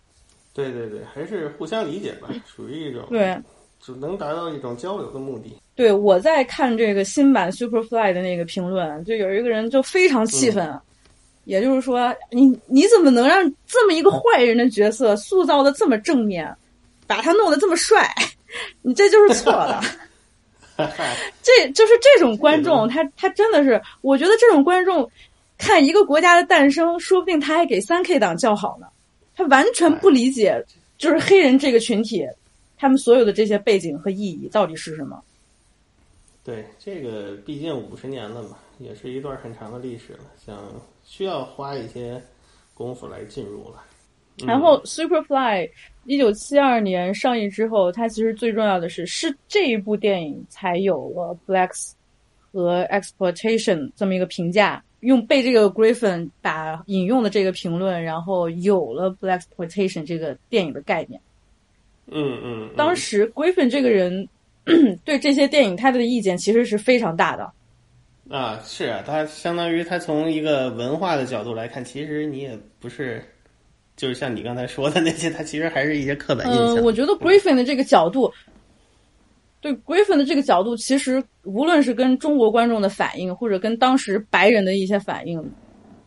对对对，还是互相理解吧，属于一种对，只能达到一种交流的目的。对，我在看这个新版 Superfly 的那个评论，就有一个人就非常气愤。也就是说，你你怎么能让这么一个坏人的角色塑造的这么正面，把他弄得这么帅？你这就是错的。这就是这种观众，他他真的是，我觉得这种观众看一个国家的诞生，说不定他还给三 K 党叫好呢。他完全不理解，就是黑人这个群体，他们所有的这些背景和意义到底是什么。对，这个毕竟五十年了嘛，也是一段很长的历史了，想需要花一些功夫来进入了。然后，Superfly 一九七二年上映之后，它其实最重要的是，是这一部电影才有了 Blacks 和 Exploitation 这么一个评价。用被这个 Griffin 把引用的这个评论，然后有了 Black Exploitation 这个电影的概念。嗯嗯，当时 Griffin 这个人 对这些电影他的意见其实是非常大的。啊，是啊，他相当于他从一个文化的角度来看，其实你也不是，就是像你刚才说的那些，他其实还是一些刻板印象。嗯，我觉得 Griffin 的这个角度。对 Griffin 的这个角度，其实无论是跟中国观众的反应，或者跟当时白人的一些反应，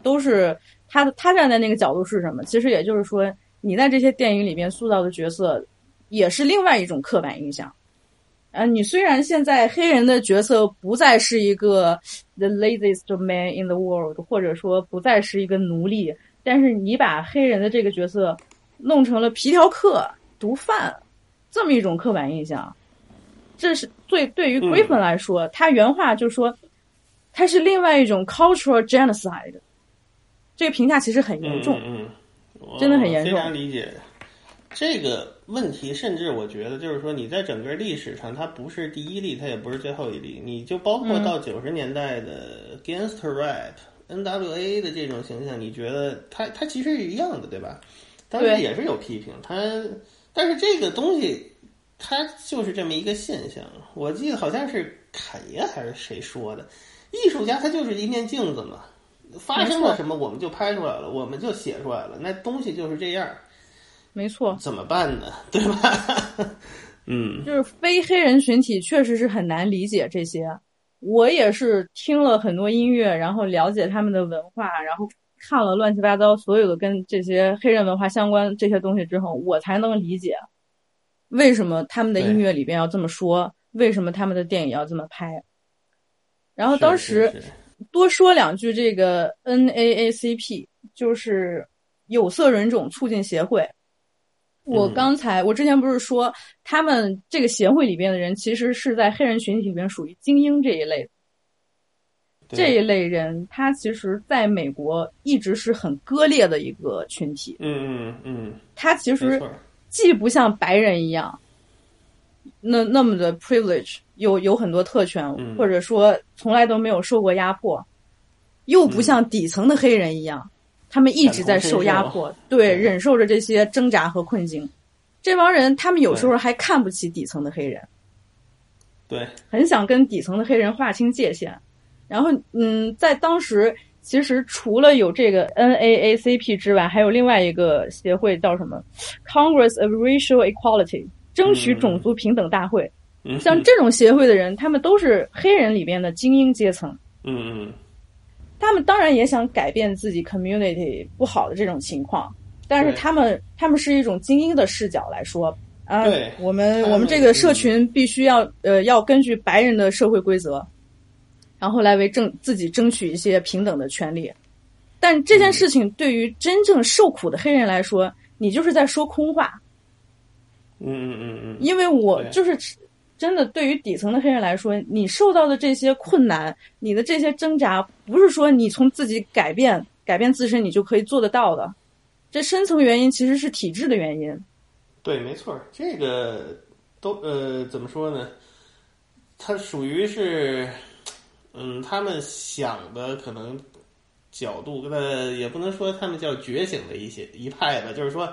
都是他他站在那个角度是什么？其实也就是说，你在这些电影里面塑造的角色，也是另外一种刻板印象。啊，你虽然现在黑人的角色不再是一个 the laziest man in the world，或者说不再是一个奴隶，但是你把黑人的这个角色弄成了皮条客、毒贩这么一种刻板印象。这是对对于 Griffin 来说，他原话就说，他是另外一种 cultural genocide。这个评价其实很严重，嗯，真的很严重。非常理解这个问题，甚至我觉得就是说，你在整个历史上，它不是第一例，它也不是最后一例。你就包括到九十年代的 Gangster Rap、N.W.A. 的这种形象，你觉得它它其实是一样的，对吧？当时也是有批评它，但是这个东西。它就是这么一个现象，我记得好像是侃爷还是谁说的，艺术家他就是一面镜子嘛，发生了什么我们就拍出来了，我们就写出来了，那东西就是这样，没错，怎么办呢？对吧？嗯，就是非黑人群体确实是很难理解这些，我也是听了很多音乐，然后了解他们的文化，然后看了乱七八糟所有的跟这些黑人文化相关这些东西之后，我才能理解。为什么他们的音乐里边要这么说？为什么他们的电影要这么拍？然后当时多说两句，这个 NAACP 就是有色人种促进协会。我刚才我之前不是说，他们这个协会里边的人其实是在黑人群体里边属于精英这一类。这一类人，他其实在美国一直是很割裂的一个群体。嗯嗯嗯，他其实。既不像白人一样，那那么的 privilege 有有很多特权，或者说从来都没有受过压迫，又不像底层的黑人一样，他们一直在受压迫，对，忍受着这些挣扎和困境。这帮人，他们有时候还看不起底层的黑人，对，很想跟底层的黑人划清界限。然后，嗯，在当时。其实除了有这个 NAACP 之外，还有另外一个协会叫什么 Congress of Racial Equality，争取种族平等大会。像这种协会的人，他们都是黑人里边的精英阶层。嗯嗯。他们当然也想改变自己 community 不好的这种情况，但是他们他们是一种精英的视角来说啊，我们我们这个社群必须要呃要根据白人的社会规则。然后来为争自己争取一些平等的权利，但这件事情对于真正受苦的黑人来说，你就是在说空话。嗯嗯嗯嗯。因为我就是真的，对于底层的黑人来说，你受到的这些困难，你的这些挣扎，不是说你从自己改变改变自身你就可以做得到的。这深层原因其实是体制的原因。对，没错，这个都呃怎么说呢？他属于是。嗯，他们想的可能角度，呃，也不能说他们叫觉醒的一些一派吧，就是说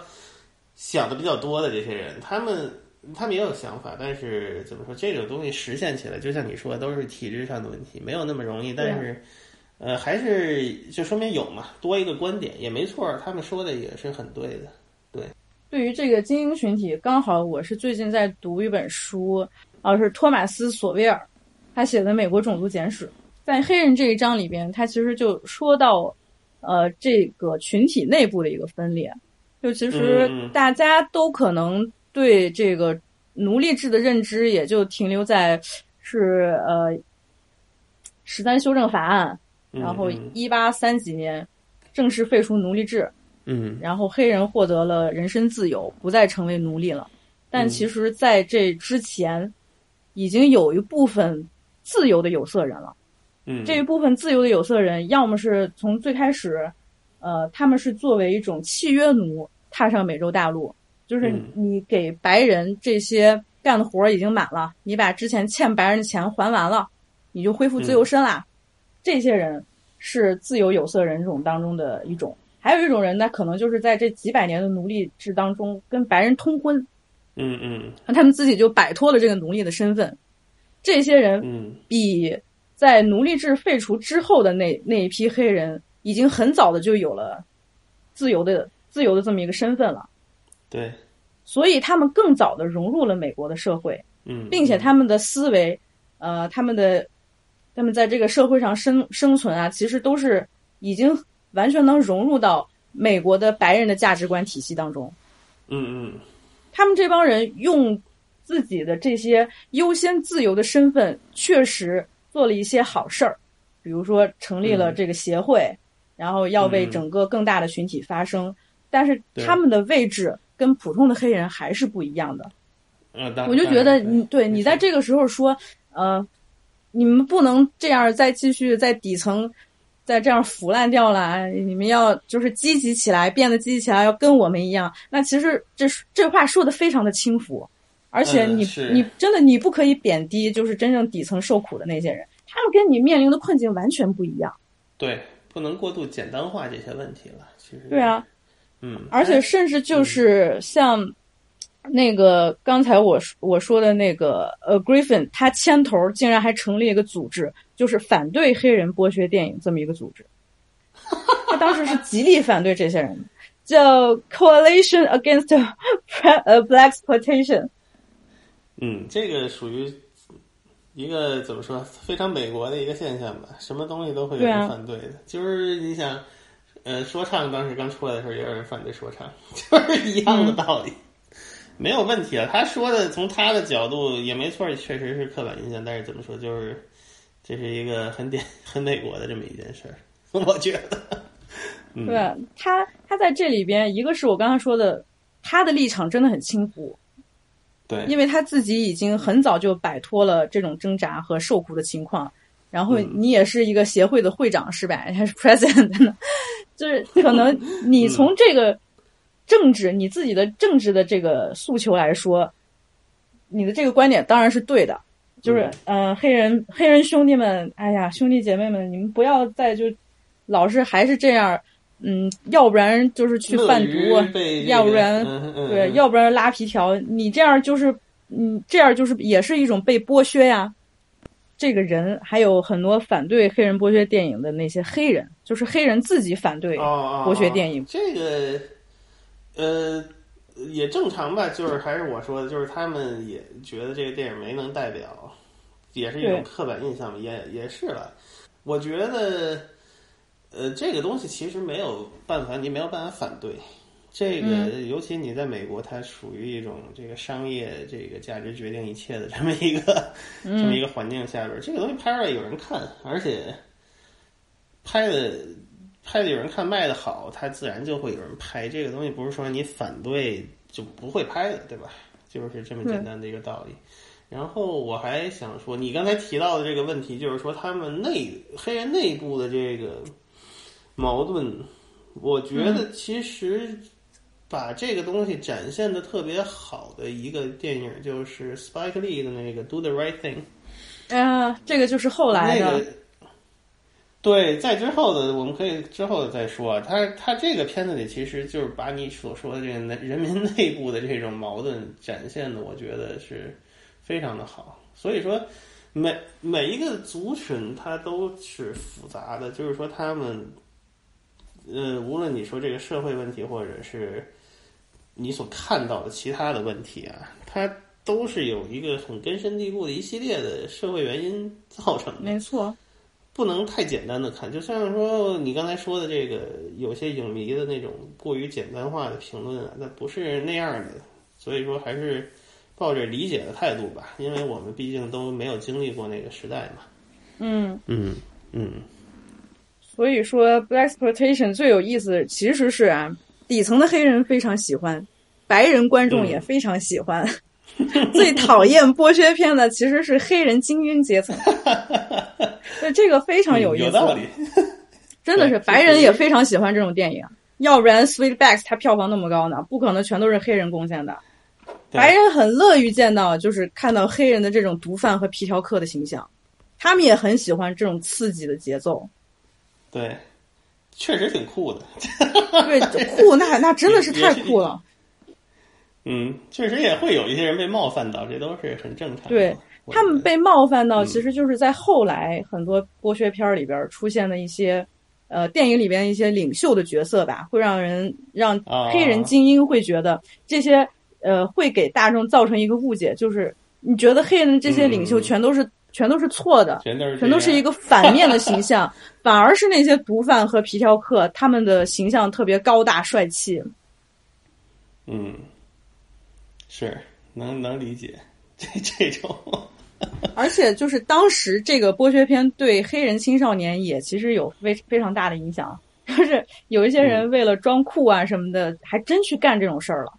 想的比较多的这些人，他们他们也有想法，但是怎么说，这种东西实现起来，就像你说，都是体制上的问题，没有那么容易。但是，呃，还是就说明有嘛，多一个观点也没错，他们说的也是很对的。对，对于这个精英群体，刚好我是最近在读一本书，啊，是托马斯·索维尔。他写的《美国种族简史》在黑人这一章里边，他其实就说到，呃，这个群体内部的一个分裂。就其实大家都可能对这个奴隶制的认知，也就停留在是呃十三修正法案然后一八三几年正式废除奴隶制，嗯，然后黑人获得了人身自由，不再成为奴隶了。但其实在这之前，已经有一部分自由的有色人了。嗯，这一部分自由的有色人，要么是从最开始，呃，他们是作为一种契约奴踏上美洲大陆，就是你给白人这些干的活儿已经满了，你把之前欠白人的钱还完了，你就恢复自由身啦。这些人是自由有色人种当中的一种，还有一种人呢，可能就是在这几百年的奴隶制当中跟白人通婚，嗯嗯，那他们自己就摆脱了这个奴隶的身份。这些人比。在奴隶制废除之后的那那一批黑人，已经很早的就有了自由的自由的这么一个身份了。对，所以他们更早的融入了美国的社会，嗯，并且他们的思维，呃，他们的他们在这个社会上生生存啊，其实都是已经完全能融入到美国的白人的价值观体系当中。嗯嗯，他们这帮人用自己的这些优先自由的身份，确实。做了一些好事儿，比如说成立了这个协会，然后要为整个更大的群体发声。但是他们的位置跟普通的黑人还是不一样的。嗯我就觉得你对你在这个时候说，呃，你们不能这样再继续在底层再这样腐烂掉了。你们要就是积极起来，变得积极起来，要跟我们一样。那其实这这话说的非常的轻浮。而且你你真的你不可以贬低，就是真正底层受苦的那些人，他们跟你面临的困境完全不一样。对，不能过度简单化这些问题了。其实对啊，嗯，而且甚至就是像那个刚才我我说的那个呃，Griffin，他牵头竟然还成立一个组织，就是反对黑人剥削电影这么一个组织。他当时是极力反对这些人，叫 Coalition Against 呃 Black Exploitation。嗯，这个属于一个怎么说非常美国的一个现象吧？什么东西都会有人反对的。就是你想，呃，说唱当时刚出来的时候，也有人反对说唱，就是一样的道理，没有问题啊。他说的从他的角度也没错，确实是刻板印象。但是怎么说，就是这是一个很典 很美国的这么一件事儿，我觉得。对他，他在这里边，一个是我刚刚说的，他的立场真的很轻浮。对，因为他自己已经很早就摆脱了这种挣扎和受苦的情况，然后你也是一个协会的会长是吧？还是 president 呢？就是可能你从这个政治你自己的政治的这个诉求来说，你的这个观点当然是对的。就是嗯，黑人黑人兄弟们，哎呀，兄弟姐妹们，你们不要再就老是还是这样。嗯，要不然就是去贩毒，要不然对，要不然拉皮条。你这样就是，嗯，这样就是也是一种被剥削呀。这个人还有很多反对黑人剥削电影的那些黑人，就是黑人自己反对剥削电影。这个，呃，也正常吧。就是还是我说的，就是他们也觉得这个电影没能代表，也是一种刻板印象，也也是了。我觉得。呃，这个东西其实没有办法，你没有办法反对。这个，尤其你在美国，它属于一种这个商业这个价值决定一切的这么一个这么一个环境下边，这个东西拍出来有人看，而且拍的拍的有人看，卖的好，它自然就会有人拍。这个东西不是说你反对就不会拍的，对吧？就是这么简单的一个道理。然后我还想说，你刚才提到的这个问题，就是说他们内黑人内部的这个。矛盾，我觉得其实把这个东西展现的特别好的一个电影就是 Spike Lee 的那个《Do the Right Thing》。啊，这个就是后来的。对，在之后的我们可以之后再说。他他这个片子里其实就是把你所说的这个人民内部的这种矛盾展现的，我觉得是非常的好。所以说，每每一个族群它都是复杂的，就是说他们。呃，无论你说这个社会问题，或者是你所看到的其他的问题啊，它都是有一个很根深蒂固的一系列的社会原因造成的。没错，不能太简单的看。就像说你刚才说的这个，有些影迷的那种过于简单化的评论啊，那不是那样的。所以说，还是抱着理解的态度吧，因为我们毕竟都没有经历过那个时代嘛。嗯嗯嗯。所以说，Black Exploitation 最有意思其实是啊，底层的黑人非常喜欢，白人观众也非常喜欢。最讨厌剥削片的其实是黑人精英阶层，对这个非常有意思。有道理，真的是白人也非常喜欢这种电影，要不然《Sweetbacks》它票房那么高呢？不可能全都是黑人贡献的。白人很乐于见到，就是看到黑人的这种毒贩和皮条客的形象，他们也很喜欢这种刺激的节奏。对，确实挺酷的。对，酷那那真的是太酷了。嗯，确实也会有一些人被冒犯到，这都是很正常。对他们被冒犯到，其实就是在后来很多剥削片里边出现的一些，呃，电影里边一些领袖的角色吧，会让人让黑人精英会觉得这些呃会给大众造成一个误解，就是你觉得黑人这些领袖全都是全都是错的，全都是全都是一个反面的形象，反而是那些毒贩和皮条客他们的形象特别高大帅气。嗯。是能能理解这这种，而且就是当时这个剥削片对黑人青少年也其实有非非常大的影响，就是有一些人为了装酷啊什么的，还真去干这种事儿了，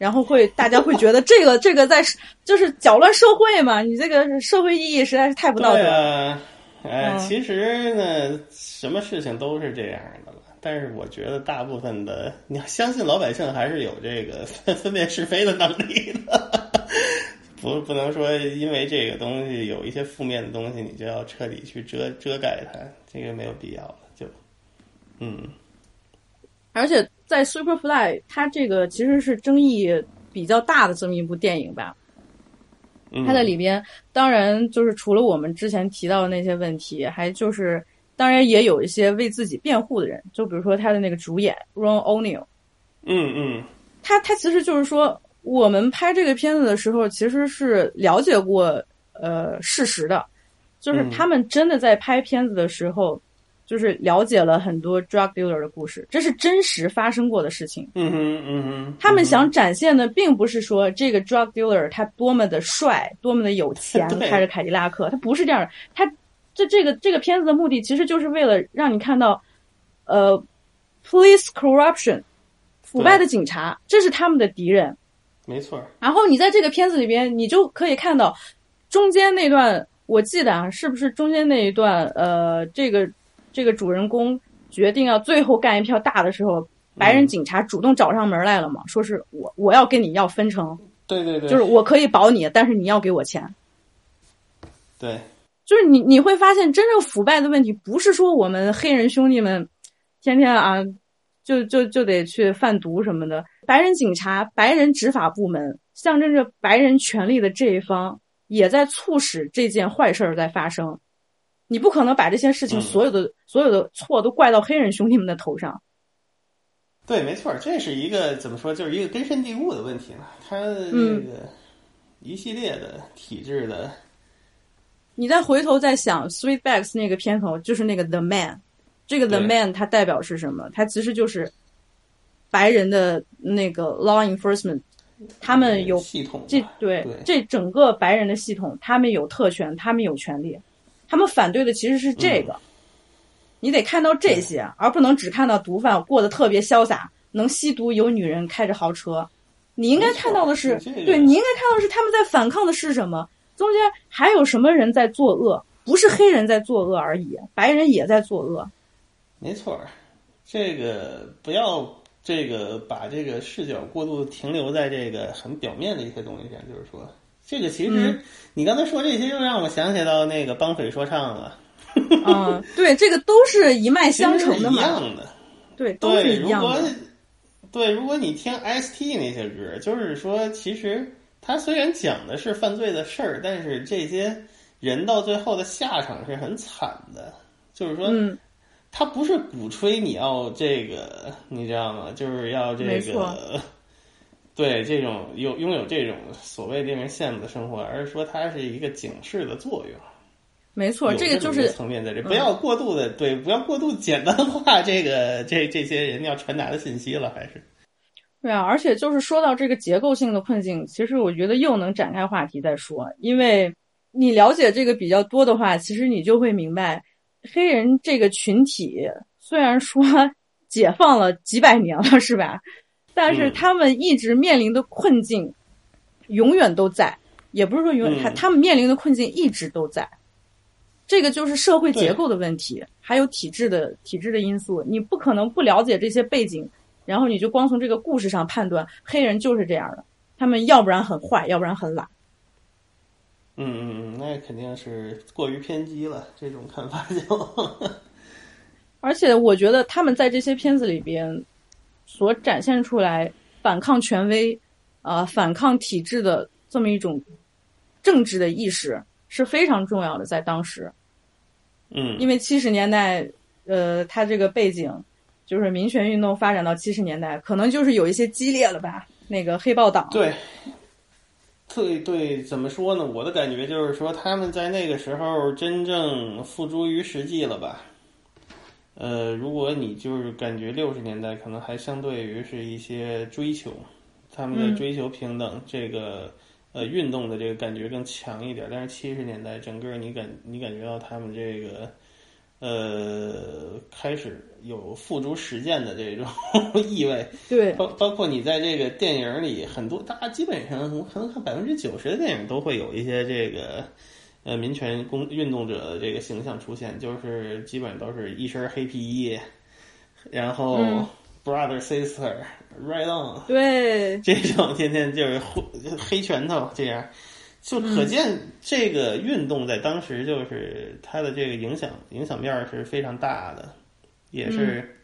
然后会大家会觉得 这个这个在就是搅乱社会嘛，你这个社会意义实在是太不道德。了。哎，其实呢，什么事情都是这样的。但是我觉得大部分的，你要相信老百姓还是有这个分辨是非的能力的，不不能说因为这个东西有一些负面的东西，你就要彻底去遮遮盖它，这个没有必要了。就，嗯，而且在《Superfly》，它这个其实是争议比较大的这么一部电影吧。它在里边，当然就是除了我们之前提到的那些问题，还就是。当然也有一些为自己辩护的人，就比如说他的那个主演 Ron O'Neal，嗯嗯，他他其实就是说，我们拍这个片子的时候，其实是了解过呃事实的，就是他们真的在拍片子的时候，就是了解了很多 drug dealer 的故事，这是真实发生过的事情。嗯哼嗯哼，他们想展现的并不是说这个 drug dealer 他多么的帅，多么的有钱，开着凯迪拉克，他不是这样的，他。这这个这个片子的目的，其实就是为了让你看到，呃，police corruption，腐败的警察，这是他们的敌人。没错。然后你在这个片子里边，你就可以看到中间那段，我记得啊，是不是中间那一段？呃，这个这个主人公决定要最后干一票大的时候，白人警察主动找上门来了嘛，说是我我要跟你要分成。对对对。就是我可以保你，但是你要给我钱。对。就是你你会发现，真正腐败的问题不是说我们黑人兄弟们天天啊，就就就得去贩毒什么的。白人警察、白人执法部门，象征着白人权利的这一方，也在促使这件坏事儿在发生。你不可能把这些事情所有的所有的错都怪到黑人兄弟们的头上。对，没错，这是一个怎么说，就是一个根深蒂固的问题嘛。他这个一系列的体制的。你再回头再想《Sweetbacks》那个片头，就是那个 The Man，这个 The Man 它代表是什么？它其实就是白人的那个 Law Enforcement，他们有系统，这对这整个白人的系统，他们有特权，他们有权利，他们反对的其实是这个。你得看到这些，而不能只看到毒贩过得特别潇洒，能吸毒，有女人，开着豪车。你应该看到的是，对你应该看到的是他们在反抗的是什么？中间还有什么人在作恶？不是黑人在作恶而已，白人也在作恶。没错，这个不要这个把这个视角过度停留在这个很表面的一些东西上。就是说，这个其实你刚才说这些，又让我想起到那个帮匪说唱了。嗯，对，这个都是一脉相承的嘛。一样的，对，都是一样的。对，如果你听 ST 那些歌，就是说，其实。他虽然讲的是犯罪的事儿，但是这些人到最后的下场是很惨的。就是说，他不是鼓吹你要这个，你知道吗？就是要这个，对这种有拥有这种所谓令人羡慕的生活，而是说它是一个警示的作用。没错，这个就是层面在这，不要过度的对，不要过度简单化这个这这些人要传达的信息了，还是。对啊，而且就是说到这个结构性的困境，其实我觉得又能展开话题再说，因为你了解这个比较多的话，其实你就会明白，黑人这个群体虽然说解放了几百年了，是吧？但是他们一直面临的困境永远都在，也不是说永远，他他们面临的困境一直都在。这个就是社会结构的问题，还有体制的体制的因素。你不可能不了解这些背景，然后你就光从这个故事上判断黑人就是这样的，他们要不然很坏，要不然很懒。嗯嗯嗯，那肯定是过于偏激了，这种看法就。而且我觉得他们在这些片子里边所展现出来反抗权威、啊反抗体制的这么一种政治的意识是非常重要的，在当时。嗯，因为七十年代，呃，它这个背景就是民权运动发展到七十年代，可能就是有一些激烈了吧？那个黑豹党，对，对对，怎么说呢？我的感觉就是说，他们在那个时候真正付诸于实际了吧？呃，如果你就是感觉六十年代可能还相对于是一些追求，他们的追求平等这个。呃，运动的这个感觉更强一点，但是七十年代整个你感你感觉到他们这个呃开始有付诸实践的这种 意味，对，包包括你在这个电影里很多，大家基本上可能看百分之九十的电影都会有一些这个呃民权工运动者的这个形象出现，就是基本都是一身黑皮衣，然后。Brother, sister, right on。对，这种天天就是黑黑拳头，这样就可见这个运动在当时就是它的这个影响影响面是非常大的，也是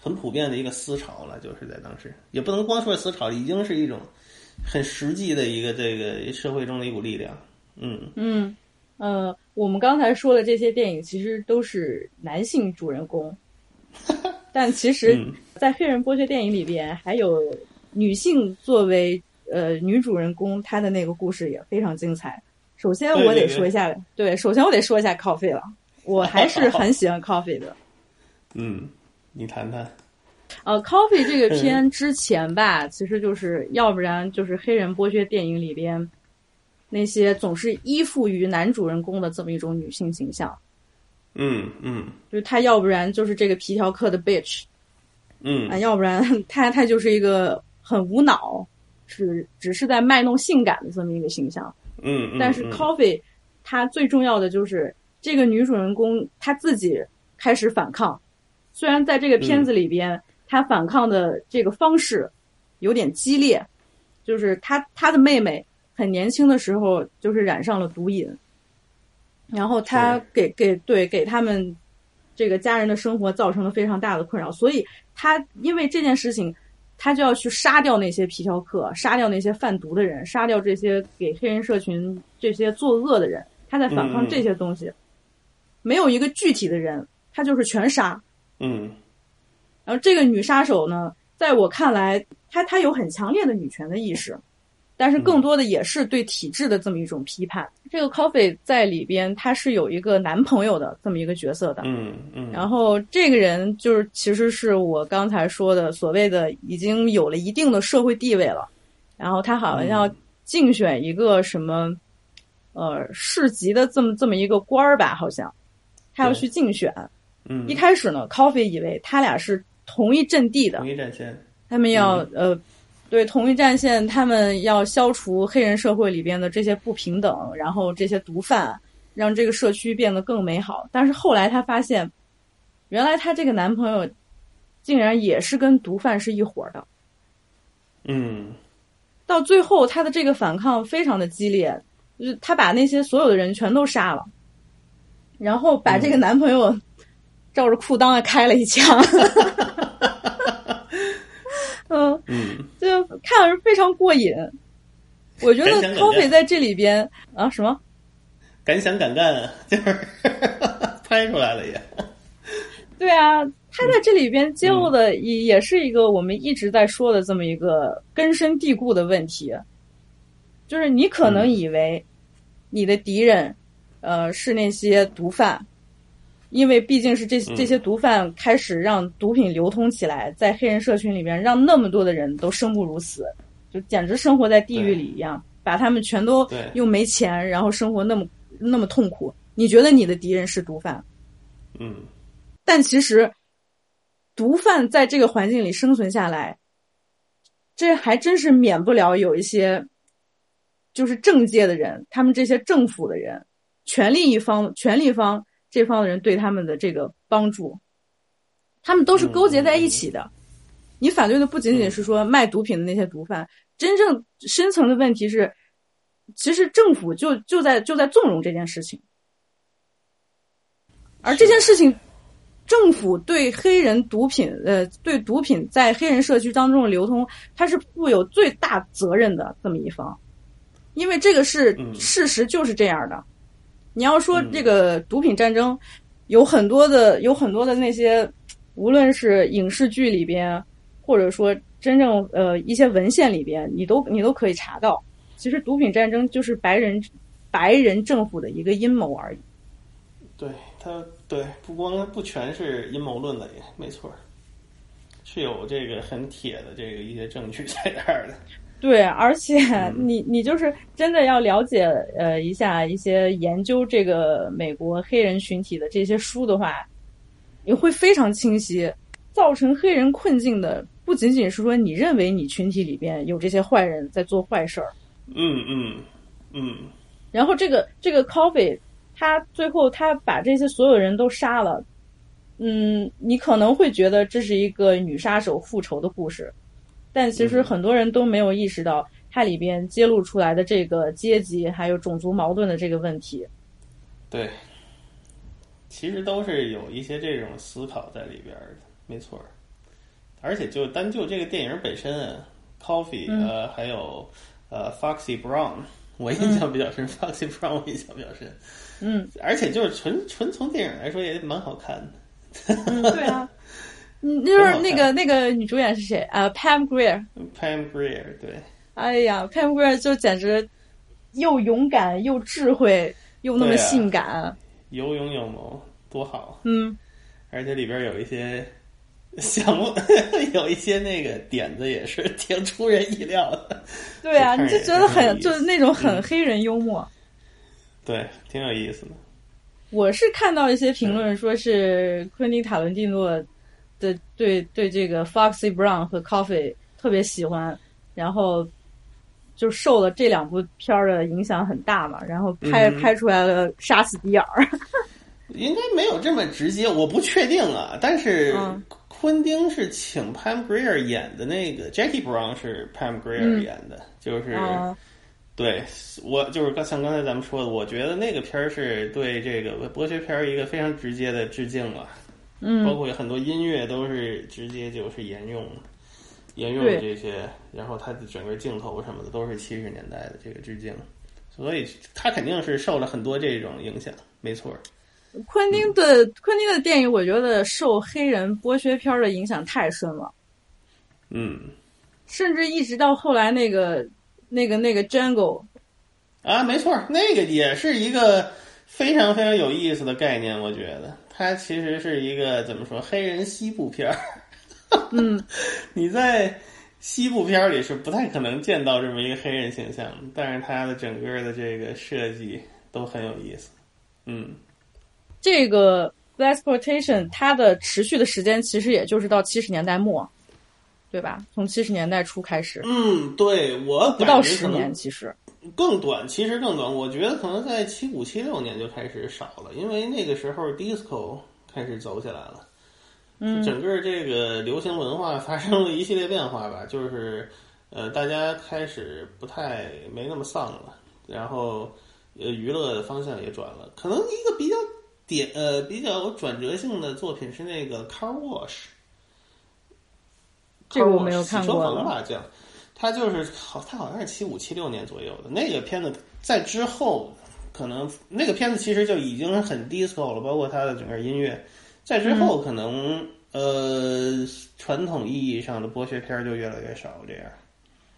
很普遍的一个思潮了。就是在当时，也不能光说思潮，已经是一种很实际的一个这个社会中的一股力量。嗯嗯呃，我们刚才说的这些电影其实都是男性主人公。但其实，在黑人剥削电影里边，还有女性作为呃女主人公，她的那个故事也非常精彩。首先，我得说一下，对，首先我得说一下 Coffee 了，我还是很喜欢 Coffee 的。嗯，你谈谈。呃，Coffee 这个 片之前吧，其实就是要不然就是黑人剥削电影里边那些总是依附于男主人公的这么一种女性形象。嗯嗯，就她要不然就是这个皮条客的 bitch，嗯。啊，要不然她她就是一个很无脑，是只是在卖弄性感的这么一个形象。嗯，但是 Coffee，他最重要的就是这个女主人公她自己开始反抗，虽然在这个片子里边，她反抗的这个方式有点激烈，就是她她的妹妹很年轻的时候就是染上了毒瘾。然后他给给对给他们这个家人的生活造成了非常大的困扰，所以他因为这件事情，他就要去杀掉那些皮条客，杀掉那些贩毒的人，杀掉这些给黑人社群这些作恶的人。他在反抗这些东西，没有一个具体的人，他就是全杀。嗯。然后这个女杀手呢，在我看来，她她有很强烈的女权的意识。但是更多的也是对体制的这么一种批判。这个 Coffee 在里边，他是有一个男朋友的这么一个角色的。嗯嗯。然后这个人就是其实是我刚才说的所谓的已经有了一定的社会地位了。然后他好像要竞选一个什么呃市级的这么这么一个官儿吧，好像他要去竞选。嗯。一开始呢，Coffee 以为他俩是同一阵地的，同一战线。他们要呃。对，同一战线，他们要消除黑人社会里边的这些不平等，然后这些毒贩，让这个社区变得更美好。但是后来她发现，原来她这个男朋友，竟然也是跟毒贩是一伙的。嗯。到最后，她的这个反抗非常的激烈，就是她把那些所有的人全都杀了，然后把这个男朋友照着裤裆开了一枪。嗯 嗯，就看着非常过瘾。我觉得 Coffee 在这里边啊，什么？敢想敢干，就是 拍出来了也。对啊，他在这里边揭露的也也是一个我们一直在说的这么一个根深蒂固的问题，就是你可能以为你的敌人，呃，是那些毒贩。因为毕竟是这这些毒贩开始让毒品流通起来，在黑人社群里面，让那么多的人都生不如死，就简直生活在地狱里一样，把他们全都又没钱，然后生活那么那么痛苦。你觉得你的敌人是毒贩，嗯，但其实毒贩在这个环境里生存下来，这还真是免不了有一些就是政界的人，他们这些政府的人，权力一方、权力方这方的人对他们的这个帮助，他们都是勾结在一起的。你反对的不仅仅是说卖毒品的那些毒贩，真正深层的问题是，其实政府就就在就在纵容这件事情，而这件事情，政府对黑人毒品，呃，对毒品在黑人社区当中的流通，它是负有最大责任的这么一方，因为这个是事实，就是这样的。你要说这个毒品战争，有很多的有很多的那些，无论是影视剧里边。或者说，真正呃一些文献里边，你都你都可以查到，其实毒品战争就是白人白人政府的一个阴谋而已。对他，对不光不全是阴谋论的，也没错，是有这个很铁的这个一些证据在那儿的。对，而且你你就是真的要了解呃一下一些研究这个美国黑人群体的这些书的话，你会非常清晰，造成黑人困境的。不仅仅是说你认为你群体里边有这些坏人在做坏事儿，嗯嗯嗯，然后这个这个 Coffee 他最后他把这些所有人都杀了，嗯，你可能会觉得这是一个女杀手复仇的故事，但其实很多人都没有意识到它里边揭露出来的这个阶级还有种族矛盾的这个问题。对，其实都是有一些这种思考在里边的，没错。而且就单就这个电影本身，Coffee 呃，还有呃，Foxy Brown，我印象比较深，Foxy Brown 我印象比较深。嗯，而且就是纯纯从电影来说也蛮好看的。嗯，对啊，嗯，就是那个那个女主演是谁啊？Pam Grier。Pam Grier，对。哎呀，Pam Grier 就简直又勇敢又智慧又那么性感，有勇有谋，多好。嗯，而且里边有一些。项目 有一些那个点子也是挺出人意料的。对啊，你就觉得很就是那种很黑人幽默。对，挺有意思的。我是看到一些评论说是昆汀塔伦蒂诺的对对这个 Foxy Brown 和 Coffee 特别喜欢，然后就受了这两部片儿的影响很大嘛，然后拍拍出来了杀死比尔。应该没有这么直接，我不确定啊，但是。昆汀是请 Pam Grier 演的那个 Jackie Brown 是 Pam Grier 演的，就是对我就是刚像刚才咱们说的，我觉得那个片儿是对这个剥削片儿一个非常直接的致敬了，嗯，包括很多音乐都是直接就是沿用沿用这些，然后它的整个镜头什么的都是七十年代的这个致敬，所以他肯定是受了很多这种影响，没错。昆汀的昆汀的电影，我觉得受黑人剥削片的影响太深了。嗯，甚至一直到后来那个那个那个 Jungle 啊，没错，那个也是一个非常非常有意思的概念。我觉得它其实是一个怎么说黑人西部片儿。嗯，你在西部片里是不太可能见到这么一个黑人形象，但是它的整个的这个设计都很有意思。嗯。这个 exploitation 它的持续的时间其实也就是到七十年代末，对吧？从七十年代初开始。嗯，对我不到十年，其实更短，其实更短。我觉得可能在七五七六年就开始少了，因为那个时候 disco 开始走起来了，嗯，整个这个流行文化发生了一系列变化吧，就是呃，大家开始不太没那么丧了，然后呃，娱乐的方向也转了，可能一个比较。点呃比较有转折性的作品是那个 Car Wash，这个我没有看过。他就是好，他好像是七五七六年左右的那个片子，在之后可能那个片子其实就已经很 disco 了，包括它的整个音乐，在之后可能呃传统意义上的剥削片就越来越少，这样。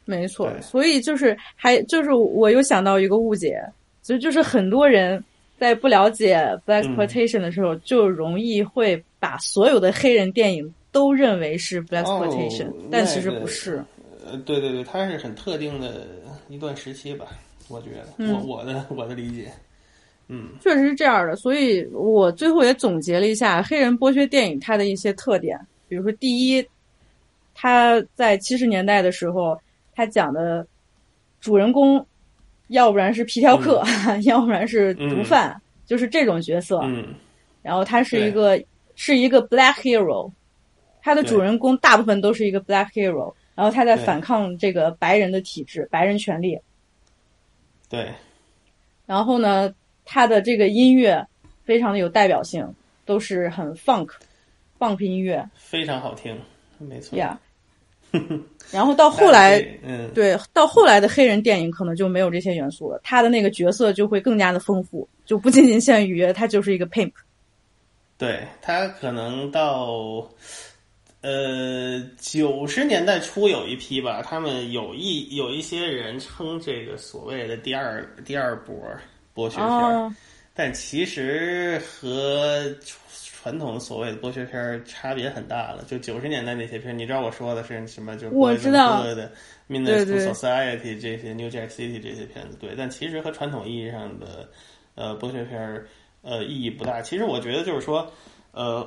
没错，所以就是还就是我又想到一个误解，其实就是很多人。在不了解 black exploitation 的时候，就容易会把所有的黑人电影都认为是 black exploitation，但其实不是。呃，对对对，它是很特定的一段时期吧，我觉得，我我的我的理解。嗯确实是这样的。所以我最后也总结了一下黑人剥削电影它的一些特点，比如说第一，他在七十年代的时候，他讲的主人公要不然是皮条客，要不然是毒贩，就是这种角色。嗯然后他是一个是一个 black hero，他的主人公大部分都是一个 black hero，然后他在反抗这个白人的体制、白人权利。对，然后呢，他的这个音乐非常的有代表性，都是很 funk funk 音乐非常好听，没错。呀。然后到后来，嗯，对，到后来的黑人电影可能就没有这些元素了，他的那个角色就会更加的丰富，就不仅仅限于他就是一个 pimp。对他可能到呃九十年代初有一批吧，他们有一有一些人称这个所谓的第二第二波剥削片但其实和传统所谓的剥削片儿差别很大了。就九十年代那些片儿，你知道我说的是什么？就是我知道的《对 Menace 对 to Society》这些《New Jack City》这些片子，对，但其实和传统意义上的呃剥削片儿呃意义不大。其实我觉得就是说，呃，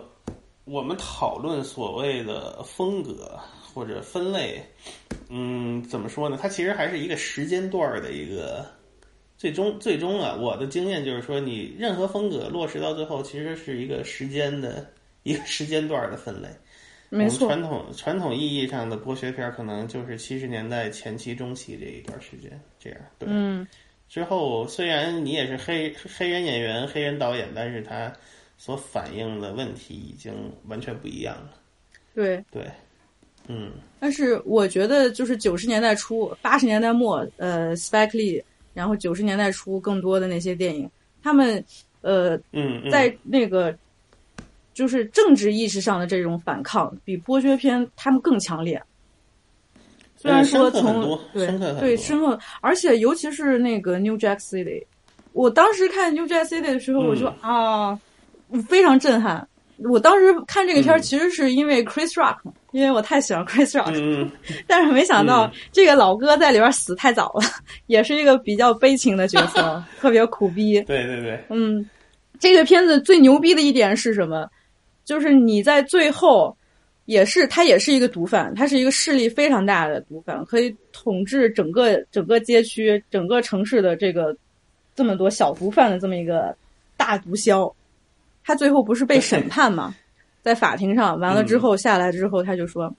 我们讨论所谓的风格或者分类，嗯，怎么说呢？它其实还是一个时间段儿的一个。最终，最终啊，我的经验就是说，你任何风格落实到最后，其实是一个时间的一个时间段的分类。没错我们，传统传统意义上的剥削片，可能就是七十年代前期、中期这一段时间这样。对，嗯，之后虽然你也是黑黑人演员、黑人导演，但是他所反映的问题已经完全不一样了。对。对，嗯但是我觉得，就是九十年代初、八十年代末，呃，Spike Lee，然后九十年代初更多的那些电影，他们呃，嗯嗯，在那个就是政治意识上的这种反抗，比剥削片他们更强烈。虽然说从对对深刻，而且尤其是那个 New Jack City，我当时看 New Jack City 的时候，嗯我就啊，非常震撼。我当时看这个片儿，嗯其实是因为 Chris Rock，、因为我太喜欢 Chris Rock，、嗯 嗯但是没想到嗯这个老哥在里边死太早了，也是一个比较悲情的角色，特别苦逼。对对对，嗯，这个片子最牛逼的一点是什么？就是你在最后，也是他也是一个毒贩，他是一个势力非常大的毒贩，可以统治整个整个街区、整个城市的这个这么多小毒贩的这么一个大毒枭。他最后不是被审判吗？在法庭上完了之后下来之后，他就说：“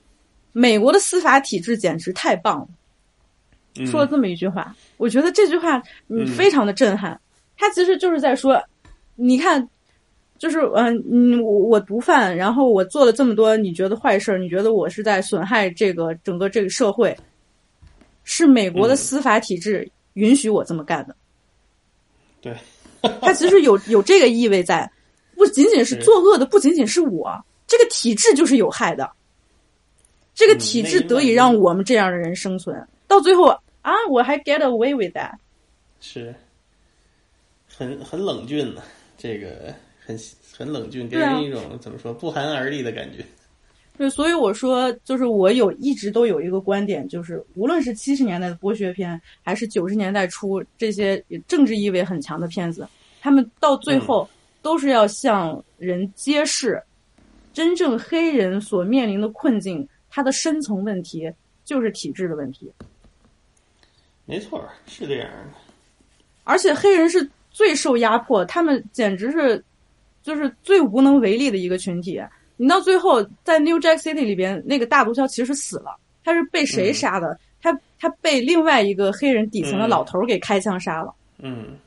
美国的司法体制简直太棒了。”嗯说了这么一句话，我觉得这句话嗯嗯非常的震撼。他其实就是在说，你看，就是嗯嗯，我我毒贩，然后我做了这么多你觉得坏事儿，你觉得我是在损害这个整个这个社会，是美国的嗯司法体制允许我这么干的。对，他其实有有这个意味在，不仅仅是是作恶的，不仅仅是我，这个体制就是有害的。这个嗯体制得以让我们这样的人生存，到最后啊，我还 get away with that。是很很冷峻的，这个很很冷峻，给人一种怎么说不寒而栗的感觉。对，所以我说，就是我有一直都有一个观点，就是无论是七十年代的剥削片，还是九十年代初这些政治意味很强的片子，他们到最后都是要向人揭示，真正黑人所面临的困境，它的深层问题就是体制的问题，没错儿，是这样的。而且黑人是最受压迫，他们简直是就是最无能为力的一个群体。你到最后在 New Jack City 里边，那个大毒枭其实死了，他是被谁杀的？他他被另外一个黑人底层的老头儿给开枪杀了。嗯，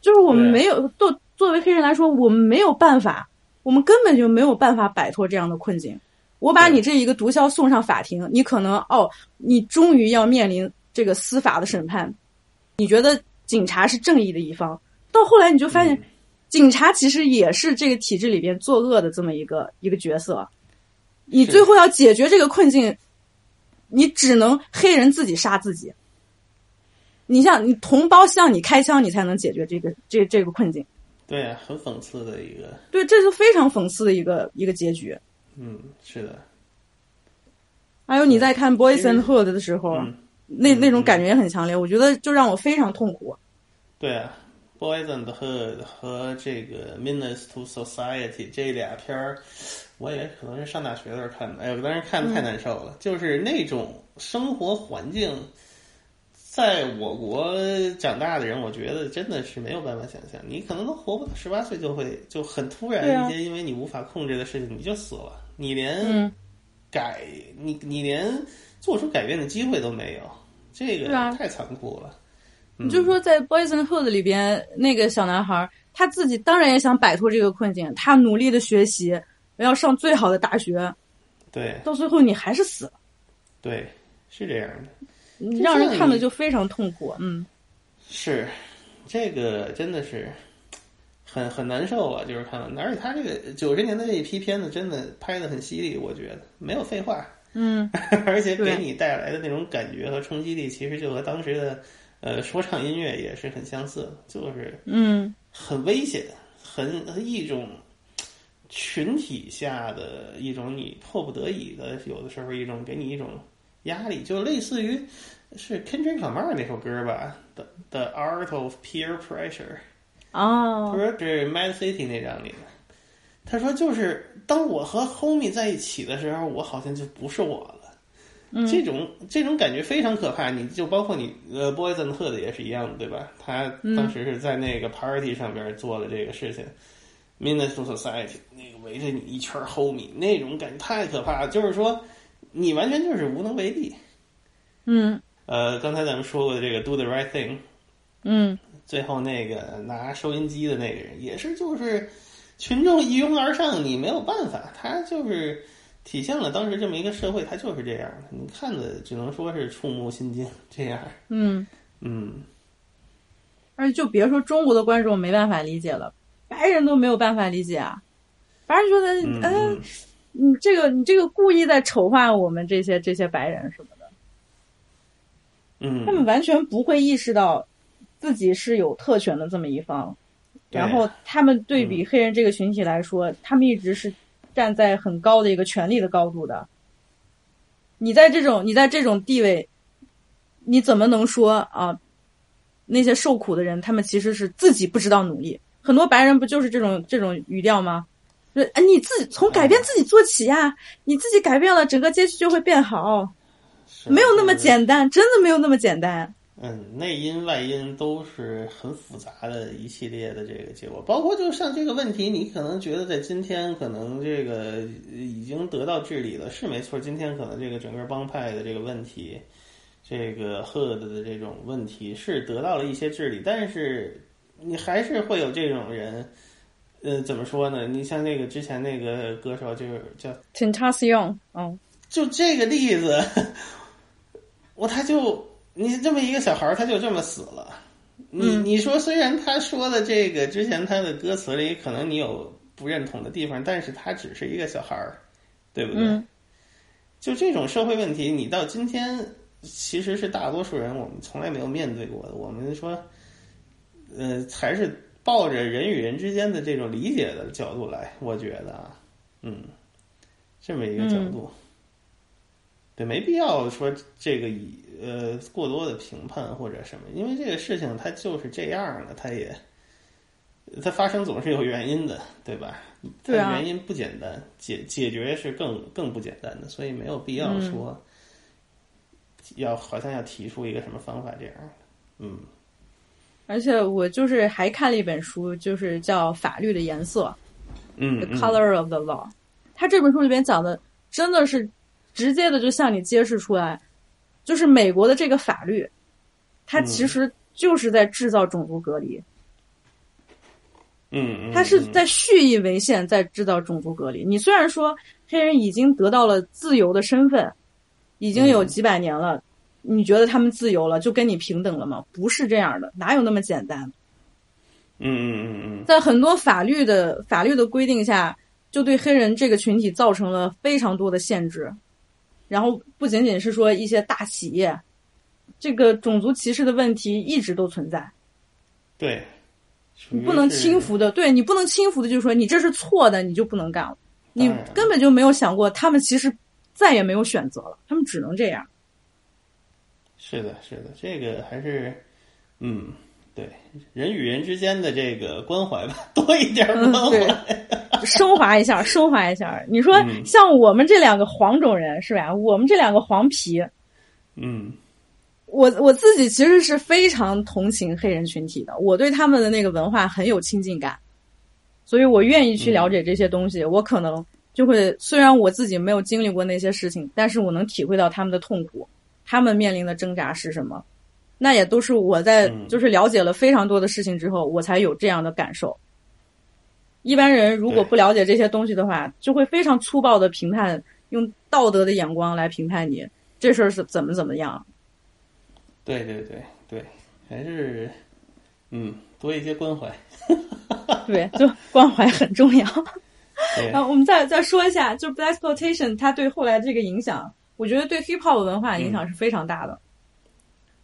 就是我们没有作作为黑人来说，我们没有办法，我们根本就没有办法摆脱这样的困境。我把你这一个毒枭送上法庭，你可能哦，你终于要面临这个司法的审判，你觉得警察是正义的一方，到后来你就发现，嗯警察其实也是这个体制里边作恶的这么一个一个角色。你最后要解决这个困境，你只能黑人自己杀自己。你像你同胞向你开枪，你才能解决这个这这个困境。对啊，很讽刺的一个，对，这是非常讽刺的一个一个结局。嗯，是的，还有你在看《Boys and Hood》的时候，嗯，那那种感觉也很强烈，我觉得就让我非常痛苦。对啊 Boys and Hood》和这个《Menace to Society》这俩片儿，我也可能是上大学的时候看的。哎呦，当时看的太难受了，就是那种生活环境。在我国长大的人，我觉得真的是没有办法想象，你可能都活不到十八岁就会就很突然一些，因为你无法控制的事情你就死了，你连改你你连做出改变的机会都没有，这个太残酷了。你就说在《Boys and Hood》里边那个小男孩，他自己当然也想摆脱这个困境，他努力的学习，要上最好的大学，对，到最后你还是死了，对，是这样的。让人看了就非常痛苦，嗯，是，这个真的是很很难受啊，就是看完，而且他这个九十年代这一批片子真的拍的很犀利，我觉得没有废话，嗯，而且给你带来的那种感觉和冲击力，其实就和当时的呃说唱音乐也是很相似，就是嗯，很危险，很一种群体下的一种你迫不得已的，有的时候一种给你一种。压力就类似于是 Kendrick Lamar 那首歌吧，《The The Art of Peer Pressure》哦，不是这 Mad City 那张里的。他说，就是当我和 Homie 在一起的时候，我好像就不是我了。这种这种感觉非常可怕。你就包括你呃，Boys and Hood 也是一样的，对吧？他当时是在那个 Party 上边做了这个事情，Menace to Society 那个围着你一圈 Homie 那种感觉太可怕了。就是说。你完全就是无能为力，嗯，呃，刚才咱们说过的这个 “do the right thing”，嗯，最后那个拿收音机的那个人也是，就是群众一拥而上，你没有办法，他就是体现了当时这么一个社会，他就是这样的。你看的只能说是触目心惊，这样，嗯。嗯，而且就别说中国的观众没办法理解了，白人都没有办法理解啊，白人觉得，嗯。你这个，你这个故意在丑化我们这些这些白人什么的，嗯，他们完全不会意识到自己是有特权的这么一方，然后他们对比黑人这个群体来说，他们一直是站在很高的一个权力的高度的。你在这种你在这种地位，你怎么能说啊？那些受苦的人，他们其实是自己不知道努力。很多白人不就是这种这种语调吗？哎，你自己从改变自己做起呀！你自己改变了，整个街区就会变好。没有那么简单，真的没有那么简单。嗯，内因外因都是很复杂的一系列的这个结果，包括就像这个问题，你可能觉得在今天可能这个已经得到治理了，是没错。今天可能这个整个帮派的这个问题，这个 Hood 的这种问题是得到了一些治理，但是你还是会有这种人。呃，怎么说呢？你像那个之前那个歌手，就是叫 Tentacion，嗯，就这个例子，我他就你这么一个小孩儿，他就这么死了。你你说，虽然他说的这个之前他的歌词里可能你有不认同的地方，但是他只是一个小孩儿，对不对？就这种社会问题，你到今天其实是大多数人我们从来没有面对过的。我们说，呃，还是。抱着人与人之间的这种理解的角度来，我觉得啊，嗯，这么一个角度，对，没必要说这个以呃过多的评判或者什么，因为这个事情它就是这样的，它也它发生总是有原因的，对吧？对啊，原因不简单，解解决是更更不简单的，所以没有必要说要好像要提出一个什么方法这样的，嗯。而且我就是还看了一本书，就是叫《法律的颜色》，嗯，The Color of the Law。他这本书里边讲的真的是直接的，就向你揭示出来，就是美国的这个法律，它其实就是在制造种族隔离。嗯，他是在蓄意为限，在制造种族隔离。你虽然说黑人已经得到了自由的身份，已经有几百年了。你觉得他们自由了，就跟你平等了吗？不是这样的，哪有那么简单？嗯嗯嗯嗯，在很多法律的法律的规定下，就对黑人这个群体造成了非常多的限制。然后不仅仅是说一些大企业，这个种族歧视的问题一直都存在。对，你不能轻浮的，对你不能轻浮的，就是说你这是错的，你就不能干了。你根本就没有想过，他们其实再也没有选择了，他们只能这样。是的，是的，这个还是，嗯，对人与人之间的这个关怀吧，多一点关怀，升华一下，升华一下。你说像我们这两个黄种人是吧？我们这两个黄皮，嗯，我我自己其实是非常同情黑人群体的，我对他们的那个文化很有亲近感，所以我愿意去了解这些东西。我可能就会，虽然我自己没有经历过那些事情，但是我能体会到他们的痛苦，他们面临的挣扎是什么。那也都是我在就是了解了非常多的事情之后，我才有这样的感受。一般人如果不了解这些东西的话，就会非常粗暴的评判，用道德的眼光来评判你这事儿是怎么怎么样。对对对对，还是嗯，多一些关怀。对，就关怀很重要。然后，我们再再说一下，就 Black Exploitation 它对后来这个影响，我觉得对 Hip Hop 文化影响是非常大的。